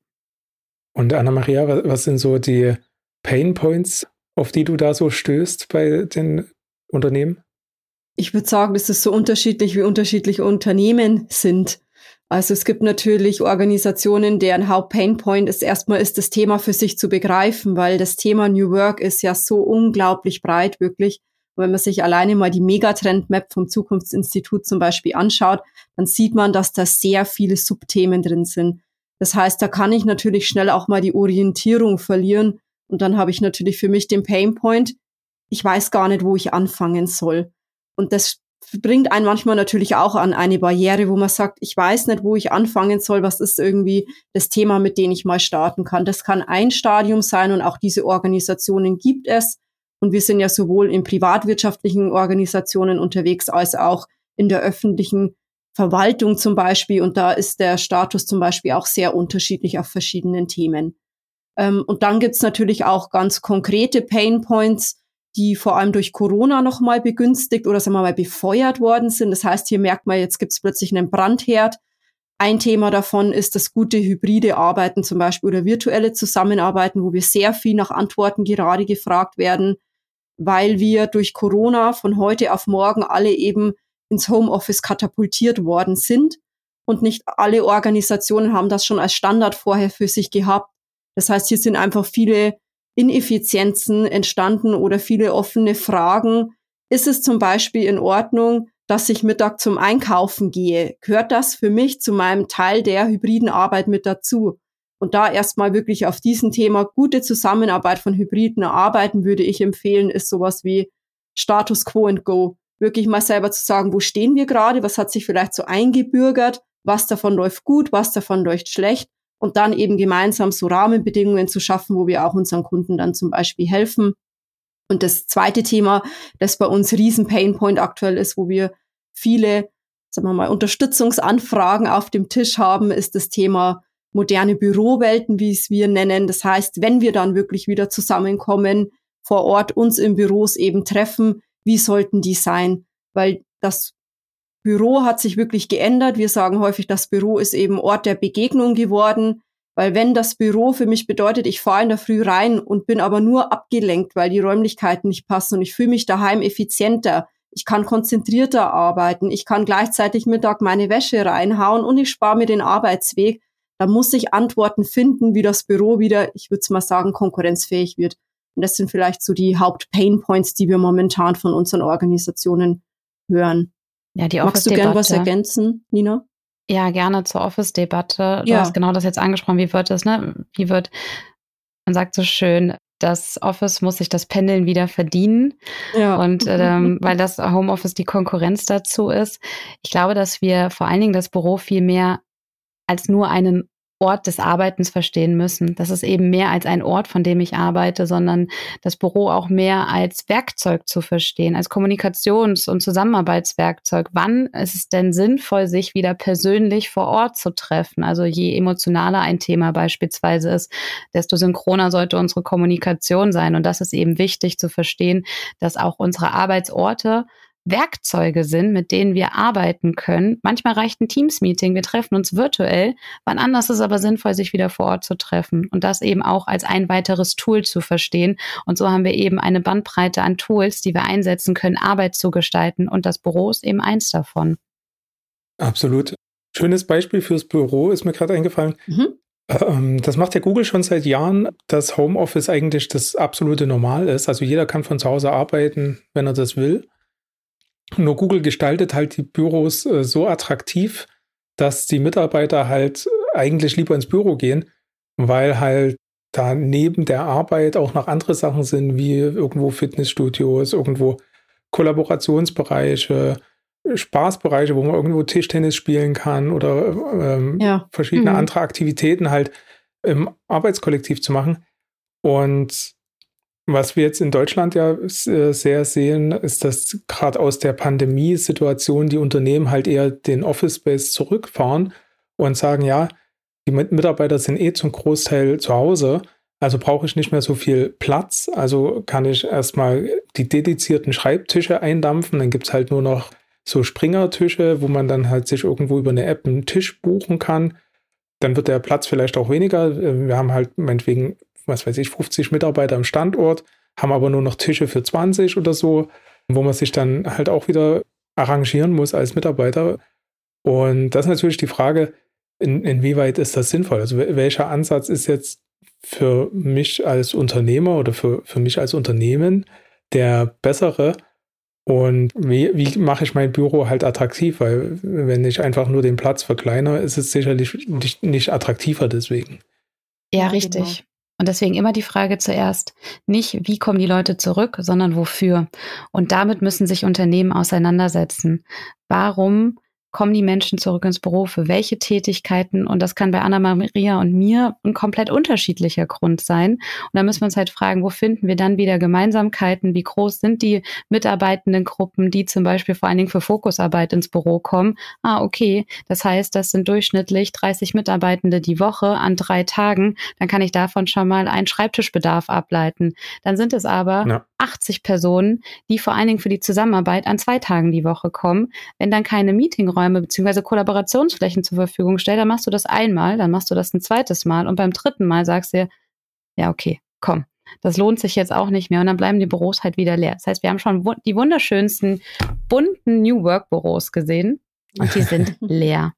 S1: Und Anna-Maria, was sind so die Pain Points, auf die du da so stößt bei den Unternehmen?
S3: Ich würde sagen, es ist so unterschiedlich, wie unterschiedliche Unternehmen sind. Also es gibt natürlich Organisationen, deren Hauptpainpoint ist erstmal ist das Thema für sich zu begreifen, weil das Thema New Work ist ja so unglaublich breit wirklich. Und wenn man sich alleine mal die Megatrend-Map vom Zukunftsinstitut zum Beispiel anschaut, dann sieht man, dass da sehr viele Subthemen drin sind. Das heißt, da kann ich natürlich schnell auch mal die Orientierung verlieren. Und dann habe ich natürlich für mich den Painpoint. Ich weiß gar nicht, wo ich anfangen soll. Und das bringt einen manchmal natürlich auch an eine Barriere, wo man sagt, ich weiß nicht, wo ich anfangen soll, was ist irgendwie das Thema, mit dem ich mal starten kann. Das kann ein Stadium sein und auch diese Organisationen gibt es. Und wir sind ja sowohl in privatwirtschaftlichen Organisationen unterwegs als auch in der öffentlichen Verwaltung zum Beispiel. Und da ist der Status zum Beispiel auch sehr unterschiedlich auf verschiedenen Themen. Ähm, und dann gibt's natürlich auch ganz konkrete Pain Points, die vor allem durch Corona nochmal begünstigt oder sagen wir mal befeuert worden sind. Das heißt, hier merkt man, jetzt gibt's plötzlich einen Brandherd. Ein Thema davon ist das gute hybride Arbeiten zum Beispiel oder virtuelle Zusammenarbeiten, wo wir sehr viel nach Antworten gerade gefragt werden, weil wir durch Corona von heute auf morgen alle eben ins Homeoffice katapultiert worden sind. Und nicht alle Organisationen haben das schon als Standard vorher für sich gehabt. Das heißt, hier sind einfach viele Ineffizienzen entstanden oder viele offene Fragen. Ist es zum Beispiel in Ordnung, dass ich Mittag zum Einkaufen gehe? Gehört das für mich zu meinem Teil der hybriden Arbeit mit dazu? Und da erstmal wirklich auf diesem Thema gute Zusammenarbeit von hybriden Arbeiten würde ich empfehlen, ist sowas wie Status Quo and Go. Wirklich mal selber zu sagen, wo stehen wir gerade? Was hat sich vielleicht so eingebürgert? Was davon läuft gut? Was davon läuft schlecht? Und dann eben gemeinsam so Rahmenbedingungen zu schaffen, wo wir auch unseren Kunden dann zum Beispiel helfen. Und das zweite Thema, das bei uns riesen Painpoint aktuell ist, wo wir viele, sagen wir mal, Unterstützungsanfragen auf dem Tisch haben, ist das Thema moderne Bürowelten, wie es wir nennen. Das heißt, wenn wir dann wirklich wieder zusammenkommen, vor Ort uns in Büros eben treffen, wie sollten die sein? Weil das Büro hat sich wirklich geändert. Wir sagen häufig, das Büro ist eben Ort der Begegnung geworden, weil wenn das Büro für mich bedeutet, ich fahre in der Früh rein und bin aber nur abgelenkt, weil die Räumlichkeiten nicht passen und ich fühle mich daheim effizienter, ich kann konzentrierter arbeiten, ich kann gleichzeitig Mittag meine Wäsche reinhauen und ich spare mir den Arbeitsweg, da muss ich Antworten finden, wie das Büro wieder, ich würde mal sagen, konkurrenzfähig wird. Und das sind vielleicht so die Haupt-Pain-Points, die wir momentan von unseren Organisationen hören.
S2: Ja, die
S3: Magst du gern was ergänzen, Nina?
S2: Ja, gerne zur Office-Debatte. Du ja. hast genau das jetzt angesprochen. Wie wird es, ne? Wie wird, man sagt so schön, das Office muss sich das Pendeln wieder verdienen. Ja. Und [laughs] ähm, weil das Homeoffice die Konkurrenz dazu ist. Ich glaube, dass wir vor allen Dingen das Büro viel mehr als nur einen Ort des Arbeitens verstehen müssen. Das ist eben mehr als ein Ort, von dem ich arbeite, sondern das Büro auch mehr als Werkzeug zu verstehen, als Kommunikations- und Zusammenarbeitswerkzeug. Wann ist es denn sinnvoll, sich wieder persönlich vor Ort zu treffen? Also je emotionaler ein Thema beispielsweise ist, desto synchroner sollte unsere Kommunikation sein. Und das ist eben wichtig zu verstehen, dass auch unsere Arbeitsorte Werkzeuge sind, mit denen wir arbeiten können. Manchmal reicht ein Teams-Meeting, wir treffen uns virtuell. Wann anders ist es aber sinnvoll, sich wieder vor Ort zu treffen und das eben auch als ein weiteres Tool zu verstehen. Und so haben wir eben eine Bandbreite an Tools, die wir einsetzen können, Arbeit zu gestalten. Und das Büro ist eben eins davon.
S1: Absolut. Schönes Beispiel fürs Büro ist mir gerade eingefallen. Mhm. Ähm, das macht ja Google schon seit Jahren, dass Homeoffice eigentlich das absolute Normal ist. Also jeder kann von zu Hause arbeiten, wenn er das will. Nur Google gestaltet halt die Büros äh, so attraktiv, dass die Mitarbeiter halt eigentlich lieber ins Büro gehen, weil halt da neben der Arbeit auch noch andere Sachen sind, wie irgendwo Fitnessstudios, irgendwo Kollaborationsbereiche, Spaßbereiche, wo man irgendwo Tischtennis spielen kann oder ähm, ja. verschiedene mhm. andere Aktivitäten halt im Arbeitskollektiv zu machen. Und was wir jetzt in Deutschland ja äh, sehr sehen, ist, dass gerade aus der Pandemiesituation die Unternehmen halt eher den Office Space zurückfahren und sagen, ja, die Mitarbeiter sind eh zum Großteil zu Hause, also brauche ich nicht mehr so viel Platz, also kann ich erstmal die dedizierten Schreibtische eindampfen, dann gibt es halt nur noch so Springertische, wo man dann halt sich irgendwo über eine App einen Tisch buchen kann. Dann wird der Platz vielleicht auch weniger. Äh, wir haben halt meinetwegen was weiß ich, 50 Mitarbeiter am Standort, haben aber nur noch Tische für 20 oder so, wo man sich dann halt auch wieder arrangieren muss als Mitarbeiter. Und das ist natürlich die Frage, in, inwieweit ist das sinnvoll? Also welcher Ansatz ist jetzt für mich als Unternehmer oder für, für mich als Unternehmen der bessere? Und wie, wie mache ich mein Büro halt attraktiv? Weil wenn ich einfach nur den Platz verkleinere, ist es sicherlich nicht, nicht attraktiver deswegen.
S2: Ja, ja richtig. Genau. Und deswegen immer die Frage zuerst, nicht wie kommen die Leute zurück, sondern wofür. Und damit müssen sich Unternehmen auseinandersetzen. Warum kommen die Menschen zurück ins Büro, für welche Tätigkeiten. Und das kann bei Anna-Maria und mir ein komplett unterschiedlicher Grund sein. Und da müssen wir uns halt fragen, wo finden wir dann wieder Gemeinsamkeiten? Wie groß sind die mitarbeitenden Gruppen, die zum Beispiel vor allen Dingen für Fokusarbeit ins Büro kommen? Ah, okay. Das heißt, das sind durchschnittlich 30 Mitarbeitende die Woche an drei Tagen. Dann kann ich davon schon mal einen Schreibtischbedarf ableiten. Dann sind es aber ja. 80 Personen, die vor allen Dingen für die Zusammenarbeit an zwei Tagen die Woche kommen. Wenn dann keine Meetingräume bzw. Kollaborationsflächen zur Verfügung stellen, dann machst du das einmal, dann machst du das ein zweites Mal und beim dritten Mal sagst du dir, ja, okay, komm, das lohnt sich jetzt auch nicht mehr und dann bleiben die Büros halt wieder leer. Das heißt, wir haben schon die wunderschönsten bunten New Work Büros gesehen und die sind [laughs] leer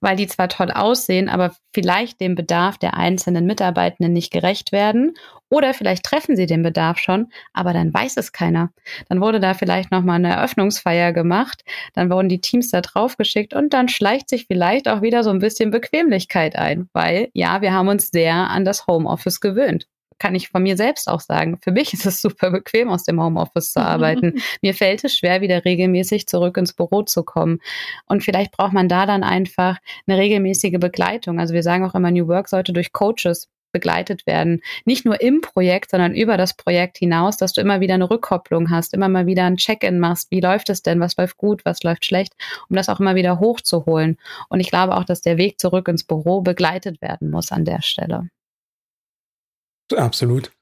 S2: weil die zwar toll aussehen, aber vielleicht dem Bedarf der einzelnen Mitarbeitenden nicht gerecht werden. Oder vielleicht treffen sie den Bedarf schon, aber dann weiß es keiner. Dann wurde da vielleicht nochmal eine Eröffnungsfeier gemacht, dann wurden die Teams da drauf geschickt und dann schleicht sich vielleicht auch wieder so ein bisschen Bequemlichkeit ein, weil ja, wir haben uns sehr an das Homeoffice gewöhnt kann ich von mir selbst auch sagen. Für mich ist es super bequem, aus dem Homeoffice zu arbeiten. [laughs] mir fällt es schwer, wieder regelmäßig zurück ins Büro zu kommen. Und vielleicht braucht man da dann einfach eine regelmäßige Begleitung. Also wir sagen auch immer, New Work sollte durch Coaches begleitet werden. Nicht nur im Projekt, sondern über das Projekt hinaus, dass du immer wieder eine Rückkopplung hast, immer mal wieder ein Check-in machst. Wie läuft es denn? Was läuft gut? Was läuft schlecht? Um das auch immer wieder hochzuholen. Und ich glaube auch, dass der Weg zurück ins Büro begleitet werden muss an der Stelle.
S1: Absolut.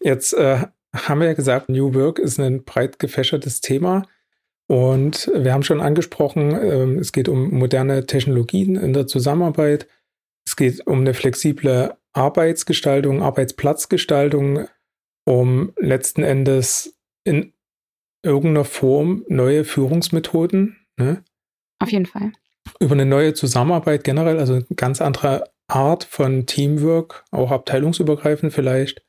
S1: Jetzt äh, haben wir ja gesagt, New Work ist ein breit gefächertes Thema. Und wir haben schon angesprochen, äh, es geht um moderne Technologien in der Zusammenarbeit. Es geht um eine flexible Arbeitsgestaltung, Arbeitsplatzgestaltung, um letzten Endes in irgendeiner Form neue Führungsmethoden. Ne?
S2: Auf jeden Fall.
S1: Über eine neue Zusammenarbeit generell, also ganz andere Art von Teamwork, auch abteilungsübergreifend vielleicht,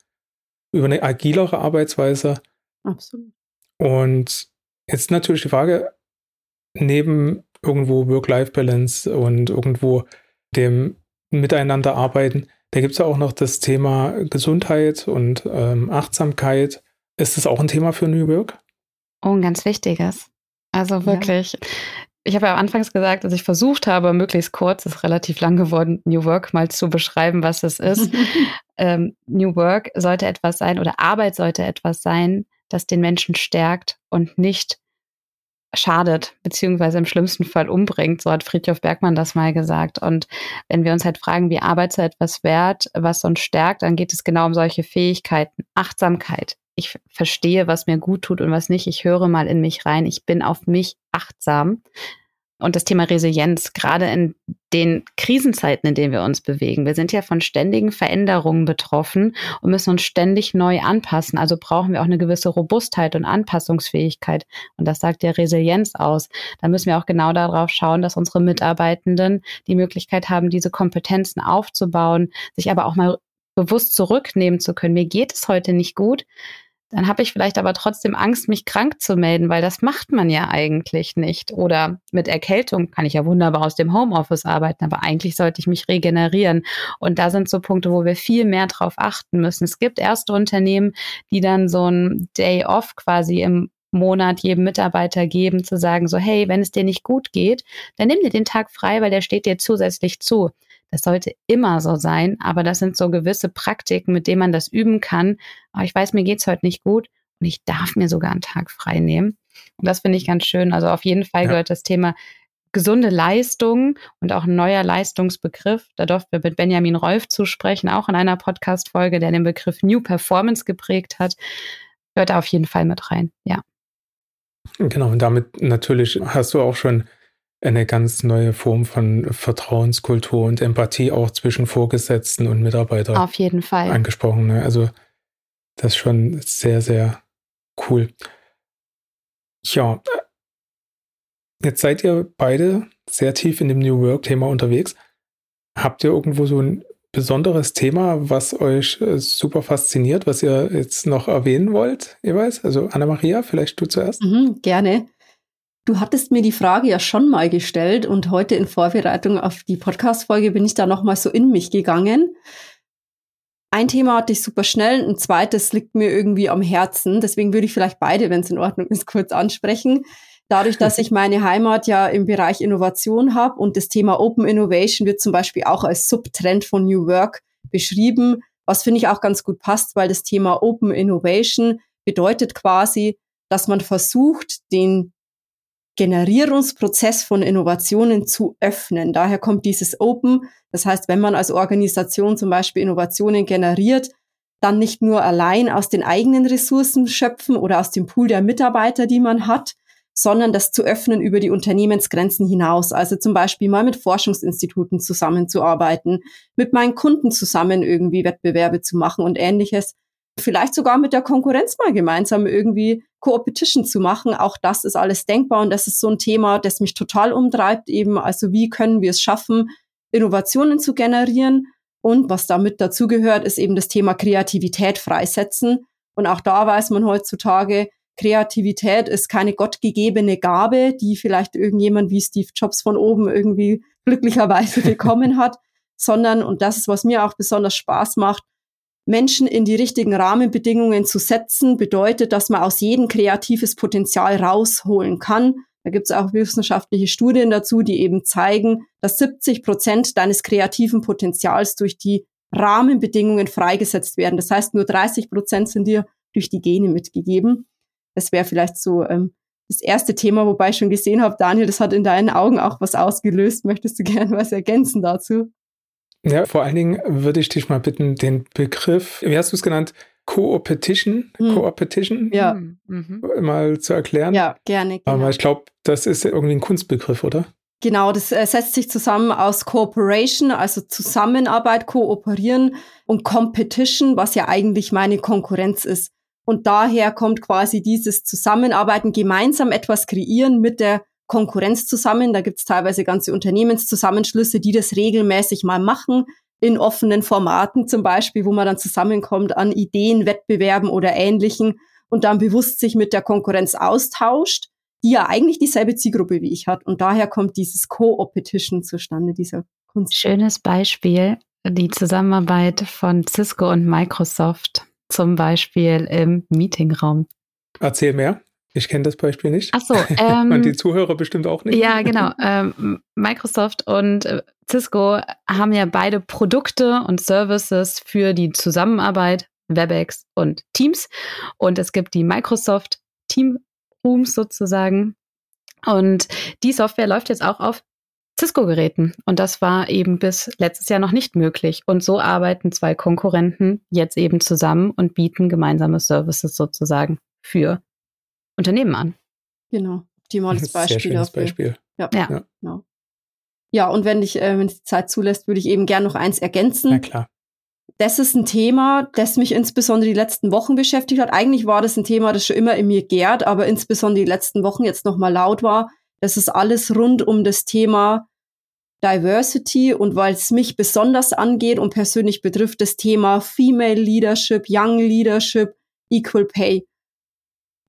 S1: über eine agilere Arbeitsweise.
S3: Absolut.
S1: Und jetzt natürlich die Frage, neben irgendwo Work-Life-Balance und irgendwo dem Miteinander arbeiten, da gibt es ja auch noch das Thema Gesundheit und ähm, Achtsamkeit. Ist das auch ein Thema für New Work?
S2: Oh, ein ganz wichtiges. Also wirklich, ja ich habe ja anfangs gesagt, dass ich versucht habe, möglichst kurz, ist relativ lang geworden, New Work mal zu beschreiben, was es ist. [laughs] ähm, New Work sollte etwas sein oder Arbeit sollte etwas sein, das den Menschen stärkt und nicht schadet, beziehungsweise im schlimmsten Fall umbringt. So hat Friedhof Bergmann das mal gesagt. Und wenn wir uns halt fragen, wie Arbeit so etwas wert, was uns stärkt, dann geht es genau um solche Fähigkeiten. Achtsamkeit, ich verstehe, was mir gut tut und was nicht. Ich höre mal in mich rein. Ich bin auf mich achtsam. Und das Thema Resilienz, gerade in den Krisenzeiten, in denen wir uns bewegen. Wir sind ja von ständigen Veränderungen betroffen und müssen uns ständig neu anpassen. Also brauchen wir auch eine gewisse Robustheit und Anpassungsfähigkeit. Und das sagt ja Resilienz aus. Da müssen wir auch genau darauf schauen, dass unsere Mitarbeitenden die Möglichkeit haben, diese Kompetenzen aufzubauen, sich aber auch mal bewusst zurücknehmen zu können. Mir geht es heute nicht gut dann habe ich vielleicht aber trotzdem Angst, mich krank zu melden, weil das macht man ja eigentlich nicht. Oder mit Erkältung kann ich ja wunderbar aus dem Homeoffice arbeiten, aber eigentlich sollte ich mich regenerieren. Und da sind so Punkte, wo wir viel mehr drauf achten müssen. Es gibt erste Unternehmen, die dann so ein Day Off quasi im Monat jedem Mitarbeiter geben, zu sagen, so, hey, wenn es dir nicht gut geht, dann nimm dir den Tag frei, weil der steht dir zusätzlich zu. Das sollte immer so sein, aber das sind so gewisse Praktiken, mit denen man das üben kann. Aber ich weiß, mir geht's heute nicht gut und ich darf mir sogar einen Tag frei nehmen. Und das finde ich ganz schön. Also auf jeden Fall ja. gehört das Thema gesunde Leistung und auch ein neuer Leistungsbegriff. Da durften wir mit Benjamin Rolf zusprechen, auch in einer Podcast-Folge, der den Begriff New Performance geprägt hat. Gehört da auf jeden Fall mit rein, ja.
S1: Genau, und damit natürlich hast du auch schon eine ganz neue Form von Vertrauenskultur und Empathie auch zwischen Vorgesetzten und Mitarbeitern.
S2: Auf jeden Fall.
S1: Angesprochen. Ne? Also das ist schon sehr, sehr cool. Ja, jetzt seid ihr beide sehr tief in dem New Work-Thema unterwegs. Habt ihr irgendwo so ein besonderes Thema, was euch äh, super fasziniert, was ihr jetzt noch erwähnen wollt, jeweils? Also Anna-Maria, vielleicht du zuerst?
S3: Mhm, gerne. Du hattest mir die Frage ja schon mal gestellt und heute in Vorbereitung auf die Podcast-Folge bin ich da nochmal so in mich gegangen. Ein Thema hatte ich super schnell, ein zweites liegt mir irgendwie am Herzen. Deswegen würde ich vielleicht beide, wenn es in Ordnung ist, kurz ansprechen. dadurch, dass ich meine Heimat ja im Bereich Innovation habe und das Thema Open Innovation wird zum Beispiel auch als Subtrend von New Work beschrieben, was finde ich auch ganz gut passt, weil das Thema Open Innovation bedeutet quasi, dass man versucht, den Generierungsprozess von Innovationen zu öffnen. Daher kommt dieses Open. Das heißt, wenn man als Organisation zum Beispiel Innovationen generiert, dann nicht nur allein aus den eigenen Ressourcen schöpfen oder aus dem Pool der Mitarbeiter, die man hat, sondern das zu öffnen über die Unternehmensgrenzen hinaus. Also zum Beispiel mal mit Forschungsinstituten zusammenzuarbeiten, mit meinen Kunden zusammen irgendwie Wettbewerbe zu machen und ähnliches. Vielleicht sogar mit der Konkurrenz mal gemeinsam irgendwie Co-Opetition zu machen. Auch das ist alles denkbar und das ist so ein Thema, das mich total umtreibt eben. Also wie können wir es schaffen, Innovationen zu generieren? Und was damit dazugehört, ist eben das Thema Kreativität freisetzen. Und auch da weiß man heutzutage, Kreativität ist keine gottgegebene Gabe, die vielleicht irgendjemand wie Steve Jobs von oben irgendwie glücklicherweise [laughs] bekommen hat, sondern, und das ist, was mir auch besonders Spaß macht, Menschen in die richtigen Rahmenbedingungen zu setzen, bedeutet, dass man aus jedem kreatives Potenzial rausholen kann. Da gibt es auch wissenschaftliche Studien dazu, die eben zeigen, dass 70 Prozent deines kreativen Potenzials durch die Rahmenbedingungen freigesetzt werden. Das heißt, nur 30 Prozent sind dir durch die Gene mitgegeben. Das wäre vielleicht so ähm, das erste Thema, wobei ich schon gesehen habe, Daniel, das hat in deinen Augen auch was ausgelöst. Möchtest du gerne was ergänzen dazu?
S1: Ja, vor allen Dingen würde ich dich mal bitten, den Begriff, wie hast du es genannt? Co-Opetition, hm. Co-Opetition,
S3: ja.
S1: Mhm. mal zu erklären.
S3: Ja, gerne.
S1: Genau. Aber ich glaube, das ist irgendwie ein Kunstbegriff, oder?
S3: Genau, das äh, setzt sich zusammen aus Cooperation, also Zusammenarbeit, Kooperieren und Competition, was ja eigentlich meine Konkurrenz ist. Und daher kommt quasi dieses Zusammenarbeiten, gemeinsam etwas kreieren mit der Konkurrenz zusammen. Da gibt es teilweise ganze Unternehmenszusammenschlüsse, die das regelmäßig mal machen, in offenen Formaten zum Beispiel, wo man dann zusammenkommt an Ideen, Wettbewerben oder Ähnlichen und dann bewusst sich mit der Konkurrenz austauscht, die ja eigentlich dieselbe Zielgruppe wie ich hat. Und daher kommt dieses Co-Opetition zustande, dieser Kunst.
S2: Schönes Beispiel, die Zusammenarbeit von Cisco und Microsoft zum Beispiel im Meetingraum.
S1: Erzähl mehr. Ich kenne das Beispiel nicht.
S2: Ach so. [laughs] Ähm,
S1: und die Zuhörer bestimmt auch nicht.
S2: Ja, genau. Ähm, Microsoft und äh, Cisco haben ja beide Produkte und Services für die Zusammenarbeit, WebEx und Teams. Und es gibt die Microsoft Team Rooms sozusagen. Und die Software läuft jetzt auch auf Cisco-Geräten. Und das war eben bis letztes Jahr noch nicht möglich. Und so arbeiten zwei Konkurrenten jetzt eben zusammen und bieten gemeinsame Services sozusagen für Unternehmen an.
S3: Genau, optimales [laughs] Beispiel.
S1: Sehr schönes dafür. Beispiel.
S3: Ja, ja. ja. Genau. Ja, und wenn ich, äh, wenn die Zeit zulässt, würde ich eben gern noch eins ergänzen.
S1: Na klar.
S3: Das ist ein Thema, das mich insbesondere die letzten Wochen beschäftigt hat. Eigentlich war das ein Thema, das schon immer in mir gärt, aber insbesondere die letzten Wochen jetzt nochmal laut war. Das ist alles rund um das Thema Diversity und weil es mich besonders angeht und persönlich betrifft, das Thema Female Leadership, Young Leadership, Equal Pay.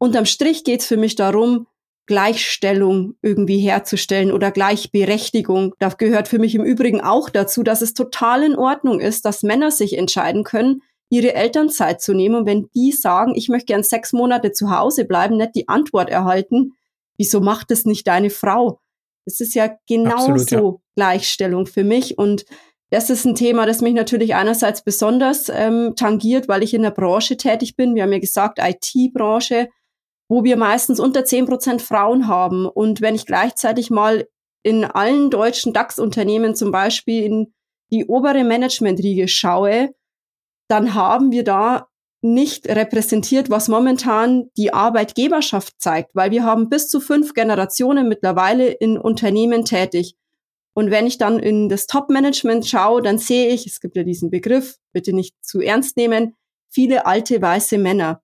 S3: Unterm Strich geht es für mich darum, Gleichstellung irgendwie herzustellen oder Gleichberechtigung. Da gehört für mich im Übrigen auch dazu, dass es total in Ordnung ist, dass Männer sich entscheiden können, ihre Elternzeit zu nehmen. Und wenn die sagen, ich möchte gern sechs Monate zu Hause bleiben, nicht die Antwort erhalten, wieso macht es nicht deine Frau? Das ist ja genauso ja. Gleichstellung für mich. Und das ist ein Thema, das mich natürlich einerseits besonders ähm, tangiert, weil ich in der Branche tätig bin. Wir haben ja gesagt, IT-Branche wo wir meistens unter zehn Prozent Frauen haben. Und wenn ich gleichzeitig mal in allen deutschen DAX-Unternehmen zum Beispiel in die obere Managementriege schaue, dann haben wir da nicht repräsentiert, was momentan die Arbeitgeberschaft zeigt, weil wir haben bis zu fünf Generationen mittlerweile in Unternehmen tätig. Und wenn ich dann in das Top-Management schaue, dann sehe ich, es gibt ja diesen Begriff, bitte nicht zu ernst nehmen, viele alte weiße Männer.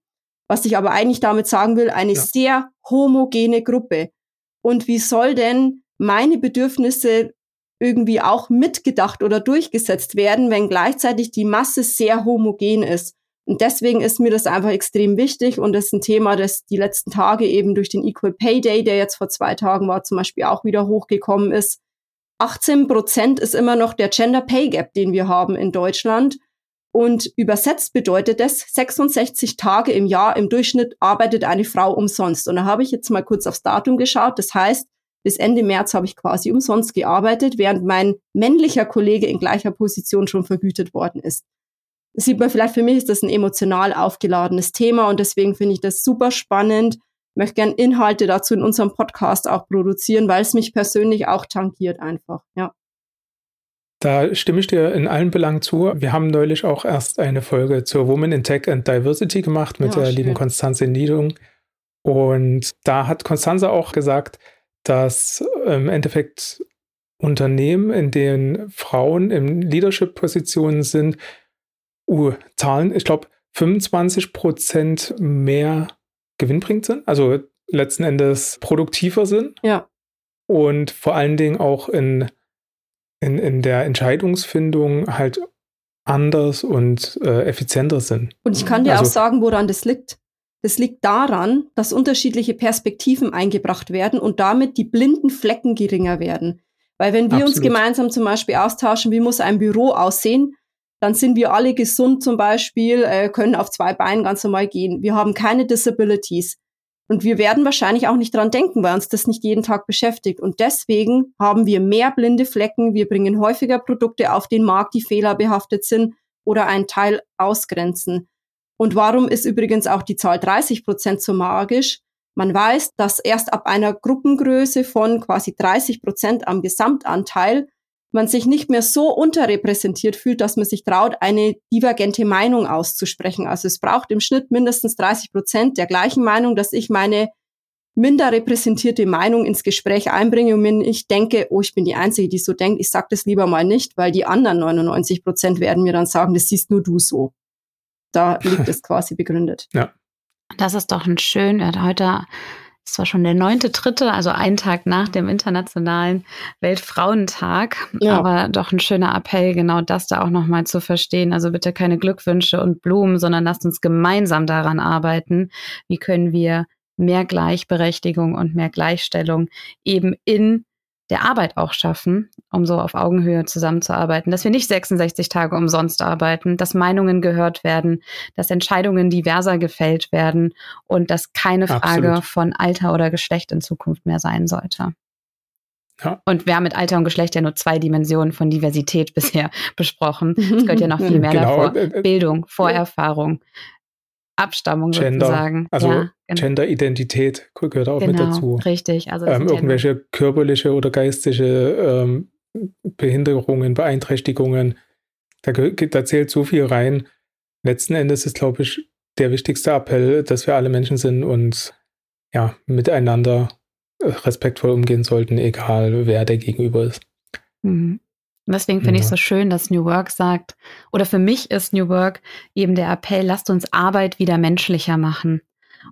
S3: Was ich aber eigentlich damit sagen will, eine ja. sehr homogene Gruppe. Und wie soll denn meine Bedürfnisse irgendwie auch mitgedacht oder durchgesetzt werden, wenn gleichzeitig die Masse sehr homogen ist? Und deswegen ist mir das einfach extrem wichtig und das ist ein Thema, das die letzten Tage eben durch den Equal Pay Day, der jetzt vor zwei Tagen war, zum Beispiel auch wieder hochgekommen ist. 18 Prozent ist immer noch der Gender Pay Gap, den wir haben in Deutschland. Und übersetzt bedeutet das, 66 Tage im Jahr im Durchschnitt arbeitet eine Frau umsonst. Und da habe ich jetzt mal kurz aufs Datum geschaut. Das heißt, bis Ende März habe ich quasi umsonst gearbeitet, während mein männlicher Kollege in gleicher Position schon vergütet worden ist. Das sieht man vielleicht, für mich ist das ein emotional aufgeladenes Thema und deswegen finde ich das super spannend. Ich möchte gerne Inhalte dazu in unserem Podcast auch produzieren, weil es mich persönlich auch tangiert einfach, ja.
S1: Da stimme ich dir in allen Belangen zu. Wir haben neulich auch erst eine Folge zur Women in Tech and Diversity gemacht mit ja, der schön. lieben Konstanze Niedung. Und da hat Konstanze auch gesagt, dass im Endeffekt Unternehmen, in denen Frauen in Leadership-Positionen sind, uh, Zahlen, ich glaube, 25 Prozent mehr gewinnbringend sind, also letzten Endes produktiver sind.
S3: Ja.
S1: Und vor allen Dingen auch in in, in der Entscheidungsfindung halt anders und äh, effizienter sind.
S3: Und ich kann dir also, auch sagen, woran das liegt. Das liegt daran, dass unterschiedliche Perspektiven eingebracht werden und damit die blinden Flecken geringer werden. Weil wenn wir absolut. uns gemeinsam zum Beispiel austauschen, wie muss ein Büro aussehen, dann sind wir alle gesund zum Beispiel, äh, können auf zwei Beinen ganz normal gehen. Wir haben keine Disabilities. Und wir werden wahrscheinlich auch nicht dran denken, weil uns das nicht jeden Tag beschäftigt. Und deswegen haben wir mehr blinde Flecken. Wir bringen häufiger Produkte auf den Markt, die fehlerbehaftet sind oder einen Teil ausgrenzen. Und warum ist übrigens auch die Zahl 30 Prozent so magisch? Man weiß, dass erst ab einer Gruppengröße von quasi 30 Prozent am Gesamtanteil man sich nicht mehr so unterrepräsentiert fühlt, dass man sich traut, eine divergente Meinung auszusprechen. Also es braucht im Schnitt mindestens 30 Prozent der gleichen Meinung, dass ich meine minder repräsentierte Meinung ins Gespräch einbringe und wenn ich denke, oh, ich bin die Einzige, die so denkt, ich sage das lieber mal nicht, weil die anderen 99 Prozent werden mir dann sagen, das siehst nur du so. Da liegt es [laughs] quasi begründet.
S1: Ja.
S2: Das ist doch ein schön, heute es war schon der neunte dritte, also ein Tag nach dem Internationalen Weltfrauentag. Ja. Aber doch ein schöner Appell, genau das da auch nochmal zu verstehen. Also bitte keine Glückwünsche und Blumen, sondern lasst uns gemeinsam daran arbeiten. Wie können wir mehr Gleichberechtigung und mehr Gleichstellung eben in der Arbeit auch schaffen, um so auf Augenhöhe zusammenzuarbeiten, dass wir nicht 66 Tage umsonst arbeiten, dass Meinungen gehört werden, dass Entscheidungen diverser gefällt werden und dass keine Frage Absolut. von Alter oder Geschlecht in Zukunft mehr sein sollte. Ja. Und wir haben mit Alter und Geschlecht ja nur zwei Dimensionen von Diversität [laughs] bisher besprochen. Es gehört ja noch [laughs] viel mehr genau. davor. Bildung, Vorerfahrung, Abstammung
S1: Gender,
S2: sozusagen.
S1: Also ja, genau. Gender-Identität gehört auch genau, mit dazu.
S2: Richtig. Also
S1: ähm, irgendwelche körperliche oder geistige ähm, Behinderungen, Beeinträchtigungen, da, da zählt so viel rein. Letzten Endes ist, glaube ich, der wichtigste Appell, dass wir alle Menschen sind und ja, miteinander äh, respektvoll umgehen sollten, egal wer der Gegenüber ist.
S2: Mhm. Und deswegen finde ja. ich es so schön, dass New Work sagt, oder für mich ist New Work eben der Appell, lasst uns Arbeit wieder menschlicher machen.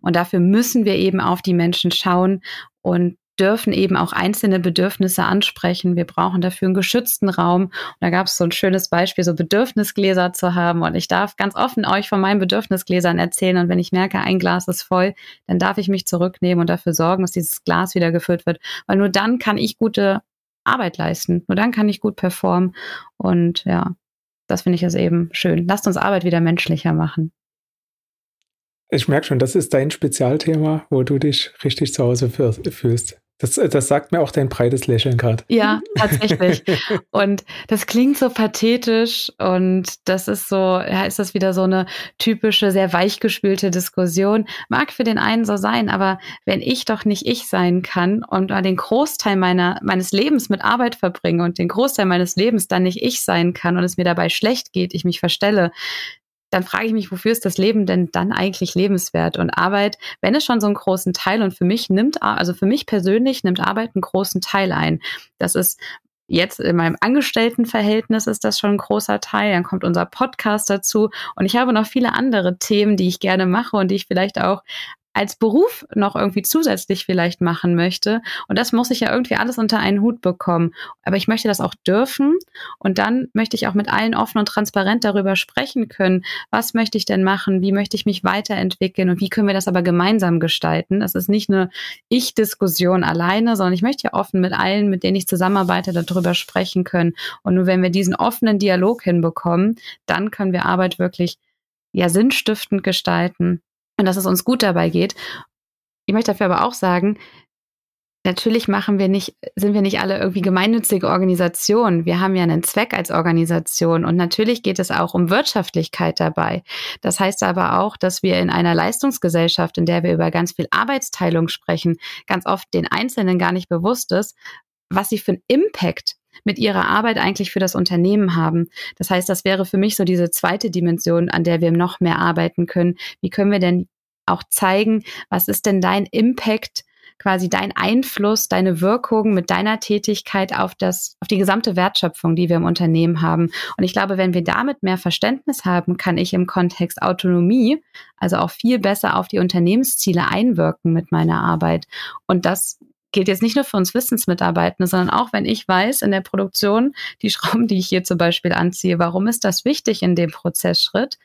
S2: Und dafür müssen wir eben auf die Menschen schauen und dürfen eben auch einzelne Bedürfnisse ansprechen. Wir brauchen dafür einen geschützten Raum. Und da gab es so ein schönes Beispiel, so Bedürfnisgläser zu haben. Und ich darf ganz offen euch von meinen Bedürfnisgläsern erzählen. Und wenn ich merke, ein Glas ist voll, dann darf ich mich zurücknehmen und dafür sorgen, dass dieses Glas wieder gefüllt wird. Weil nur dann kann ich gute Arbeit leisten. Nur dann kann ich gut performen. Und ja, das finde ich jetzt eben schön. Lasst uns Arbeit wieder menschlicher machen.
S1: Ich merke schon, das ist dein Spezialthema, wo du dich richtig zu Hause fühlst. Das, das sagt mir auch dein breites Lächeln gerade.
S2: Ja, tatsächlich. und das klingt so pathetisch und das ist so, ja, ist das wieder so eine typische, sehr weichgespülte Diskussion. Mag für den einen so sein, aber wenn ich doch nicht ich sein kann und den Großteil meiner, meines Lebens mit Arbeit verbringe und den Großteil meines Lebens dann nicht ich sein kann und es mir dabei schlecht geht, ich mich verstelle, dann frage ich mich, wofür ist das Leben denn dann eigentlich lebenswert? Und Arbeit, wenn es schon so einen großen Teil und für mich nimmt, also für mich persönlich nimmt Arbeit einen großen Teil ein. Das ist Jetzt in meinem Angestelltenverhältnis ist das schon ein großer Teil. Dann kommt unser Podcast dazu. Und ich habe noch viele andere Themen, die ich gerne mache und die ich vielleicht auch als Beruf noch irgendwie zusätzlich vielleicht machen möchte. Und das muss ich ja irgendwie alles unter einen Hut bekommen. Aber ich möchte das auch dürfen. Und dann möchte ich auch mit allen offen und transparent darüber sprechen können. Was möchte ich denn machen? Wie möchte ich mich weiterentwickeln? Und wie können wir das aber gemeinsam gestalten? Das ist nicht eine Ich-Diskussion alleine, sondern ich möchte ja offen mit allen, mit denen ich zusammenarbeite, darüber sprechen können. Und nur wenn wir diesen offenen Dialog hinbekommen, dann können wir Arbeit wirklich ja sinnstiftend gestalten und dass es uns gut dabei geht. Ich möchte dafür aber auch sagen, natürlich machen wir nicht, sind wir nicht alle irgendwie gemeinnützige Organisationen. Wir haben ja einen Zweck als Organisation und natürlich geht es auch um Wirtschaftlichkeit dabei. Das heißt aber auch, dass wir in einer Leistungsgesellschaft, in der wir über ganz viel Arbeitsteilung sprechen, ganz oft den Einzelnen gar nicht bewusst ist, was sie für einen Impact mit ihrer Arbeit eigentlich für das Unternehmen haben. Das heißt, das wäre für mich so diese zweite Dimension, an der wir noch mehr arbeiten können. Wie können wir denn auch zeigen, was ist denn dein Impact, quasi dein Einfluss, deine Wirkung mit deiner Tätigkeit auf das, auf die gesamte Wertschöpfung, die wir im Unternehmen haben. Und ich glaube, wenn wir damit mehr Verständnis haben, kann ich im Kontext Autonomie, also auch viel besser auf die Unternehmensziele einwirken mit meiner Arbeit. Und das gilt jetzt nicht nur für uns Wissensmitarbeitende, sondern auch wenn ich weiß in der Produktion, die Schrauben, die ich hier zum Beispiel anziehe, warum ist das wichtig in dem Prozessschritt?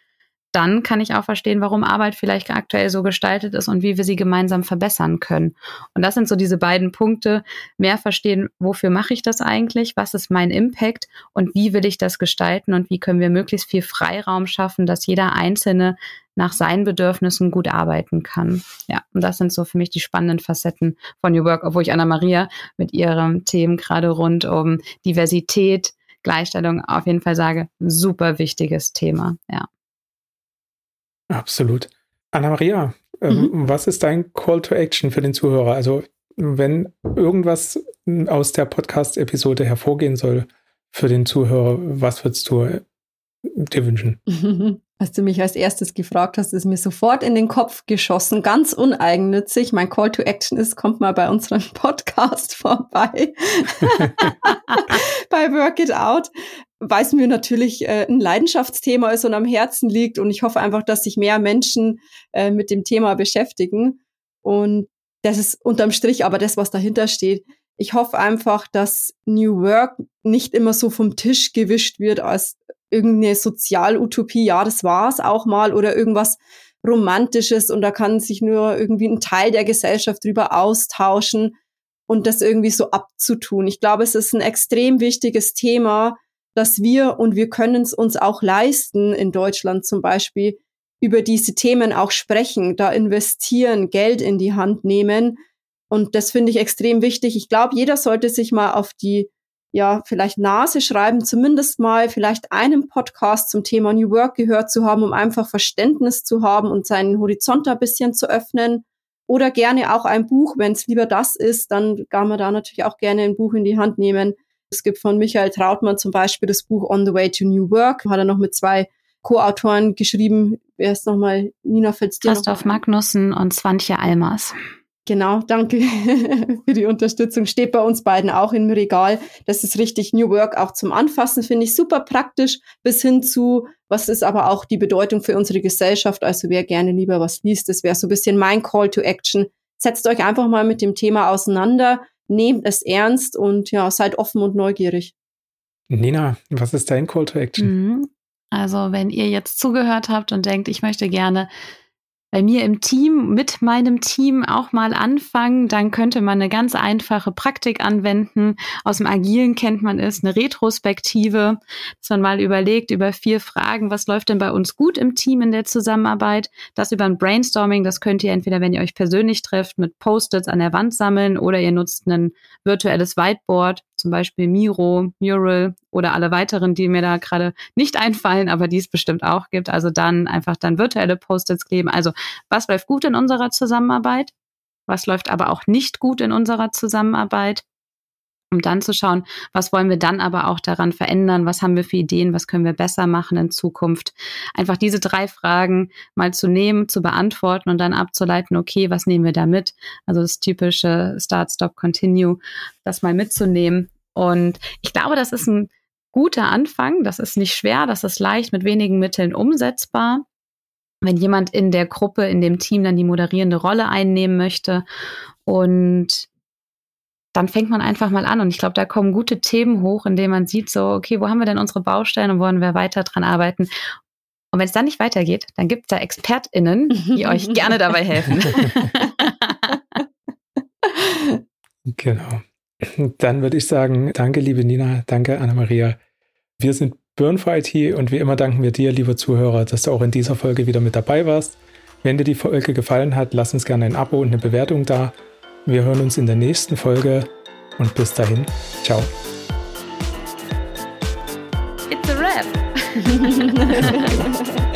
S2: Dann kann ich auch verstehen, warum Arbeit vielleicht aktuell so gestaltet ist und wie wir sie gemeinsam verbessern können. Und das sind so diese beiden Punkte. Mehr verstehen, wofür mache ich das eigentlich? Was ist mein Impact? Und wie will ich das gestalten? Und wie können wir möglichst viel Freiraum schaffen, dass jeder Einzelne nach seinen Bedürfnissen gut arbeiten kann. Ja, und das sind so für mich die spannenden Facetten von New Work, obwohl ich Anna-Maria mit ihren Themen gerade rund um Diversität, Gleichstellung auf jeden Fall sage, super wichtiges Thema. Ja.
S1: Absolut. Anna-Maria, ähm, mhm. was ist dein Call to Action für den Zuhörer? Also, wenn irgendwas aus der Podcast-Episode hervorgehen soll für den Zuhörer, was würdest du dir wünschen? [laughs]
S3: Als du mich als erstes gefragt hast, ist mir sofort in den Kopf geschossen, ganz uneigennützig. Mein Call to Action ist, kommt mal bei unserem [laughs] Podcast vorbei. [laughs] bei Work It Out, weil es mir natürlich äh, ein Leidenschaftsthema ist und am Herzen liegt. Und ich hoffe einfach, dass sich mehr Menschen äh, mit dem Thema beschäftigen. Und das ist unterm Strich aber das, was dahinter steht. Ich hoffe einfach, dass New Work nicht immer so vom Tisch gewischt wird als irgendeine Sozialutopie, ja, das war's auch mal, oder irgendwas Romantisches und da kann sich nur irgendwie ein Teil der Gesellschaft drüber austauschen und das irgendwie so abzutun. Ich glaube, es ist ein extrem wichtiges Thema, dass wir, und wir können es uns auch leisten, in Deutschland zum Beispiel, über diese Themen auch sprechen, da investieren, Geld in die Hand nehmen. Und das finde ich extrem wichtig. Ich glaube, jeder sollte sich mal auf die ja, vielleicht Nase schreiben, zumindest mal vielleicht einen Podcast zum Thema New Work gehört zu haben, um einfach Verständnis zu haben und seinen Horizont ein bisschen zu öffnen. Oder gerne auch ein Buch, wenn es lieber das ist, dann kann man da natürlich auch gerne ein Buch in die Hand nehmen. Es gibt von Michael Trautmann zum Beispiel das Buch On the Way to New Work, hat er noch mit zwei Co-Autoren geschrieben. Wer ist nochmal? Nina
S2: fällt dir Christoph Magnussen und Swantje Almers.
S3: Genau, danke [laughs] für die Unterstützung. Steht bei uns beiden auch im Regal. Das ist richtig New Work auch zum Anfassen, finde ich super praktisch, bis hin zu, was ist aber auch die Bedeutung für unsere Gesellschaft. Also wer gerne lieber was liest, das wäre so ein bisschen mein Call to Action. Setzt euch einfach mal mit dem Thema auseinander, nehmt es ernst und ja, seid offen und neugierig.
S1: Nina, was ist dein Call to Action?
S2: Mhm. Also, wenn ihr jetzt zugehört habt und denkt, ich möchte gerne bei mir im Team, mit meinem Team auch mal anfangen. Dann könnte man eine ganz einfache Praktik anwenden. Aus dem Agilen kennt man es, eine Retrospektive, dass man mal überlegt über vier Fragen, was läuft denn bei uns gut im Team in der Zusammenarbeit. Das über ein Brainstorming, das könnt ihr entweder, wenn ihr euch persönlich trefft, mit Post-its an der Wand sammeln oder ihr nutzt ein virtuelles Whiteboard zum Beispiel Miro, Mural oder alle weiteren, die mir da gerade nicht einfallen, aber die es bestimmt auch gibt. Also dann einfach dann virtuelle Post-its kleben. Also was läuft gut in unserer Zusammenarbeit? Was läuft aber auch nicht gut in unserer Zusammenarbeit? Um dann zu schauen, was wollen wir dann aber auch daran verändern, was haben wir für Ideen, was können wir besser machen in Zukunft. Einfach diese drei Fragen mal zu nehmen, zu beantworten und dann abzuleiten, okay, was nehmen wir da mit? Also das typische Start, Stop, Continue, das mal mitzunehmen. Und ich glaube, das ist ein guter Anfang, das ist nicht schwer, das ist leicht mit wenigen Mitteln umsetzbar. wenn jemand in der Gruppe, in dem Team dann die moderierende Rolle einnehmen möchte. Und dann fängt man einfach mal an. Und ich glaube, da kommen gute Themen hoch, indem man sieht, so, okay, wo haben wir denn unsere Baustellen und wollen wir weiter dran arbeiten? Und wenn es dann nicht weitergeht, dann gibt es da ExpertInnen, die [laughs] euch gerne dabei helfen. [laughs]
S1: genau. Dann würde ich sagen, danke, liebe Nina, danke, Anna-Maria. Wir sind Burn for IT und wie immer danken wir dir, lieber Zuhörer, dass du auch in dieser Folge wieder mit dabei warst. Wenn dir die Folge gefallen hat, lass uns gerne ein Abo und eine Bewertung da. Wir hören uns in der nächsten Folge und bis dahin, ciao.
S2: It's a wrap. [laughs]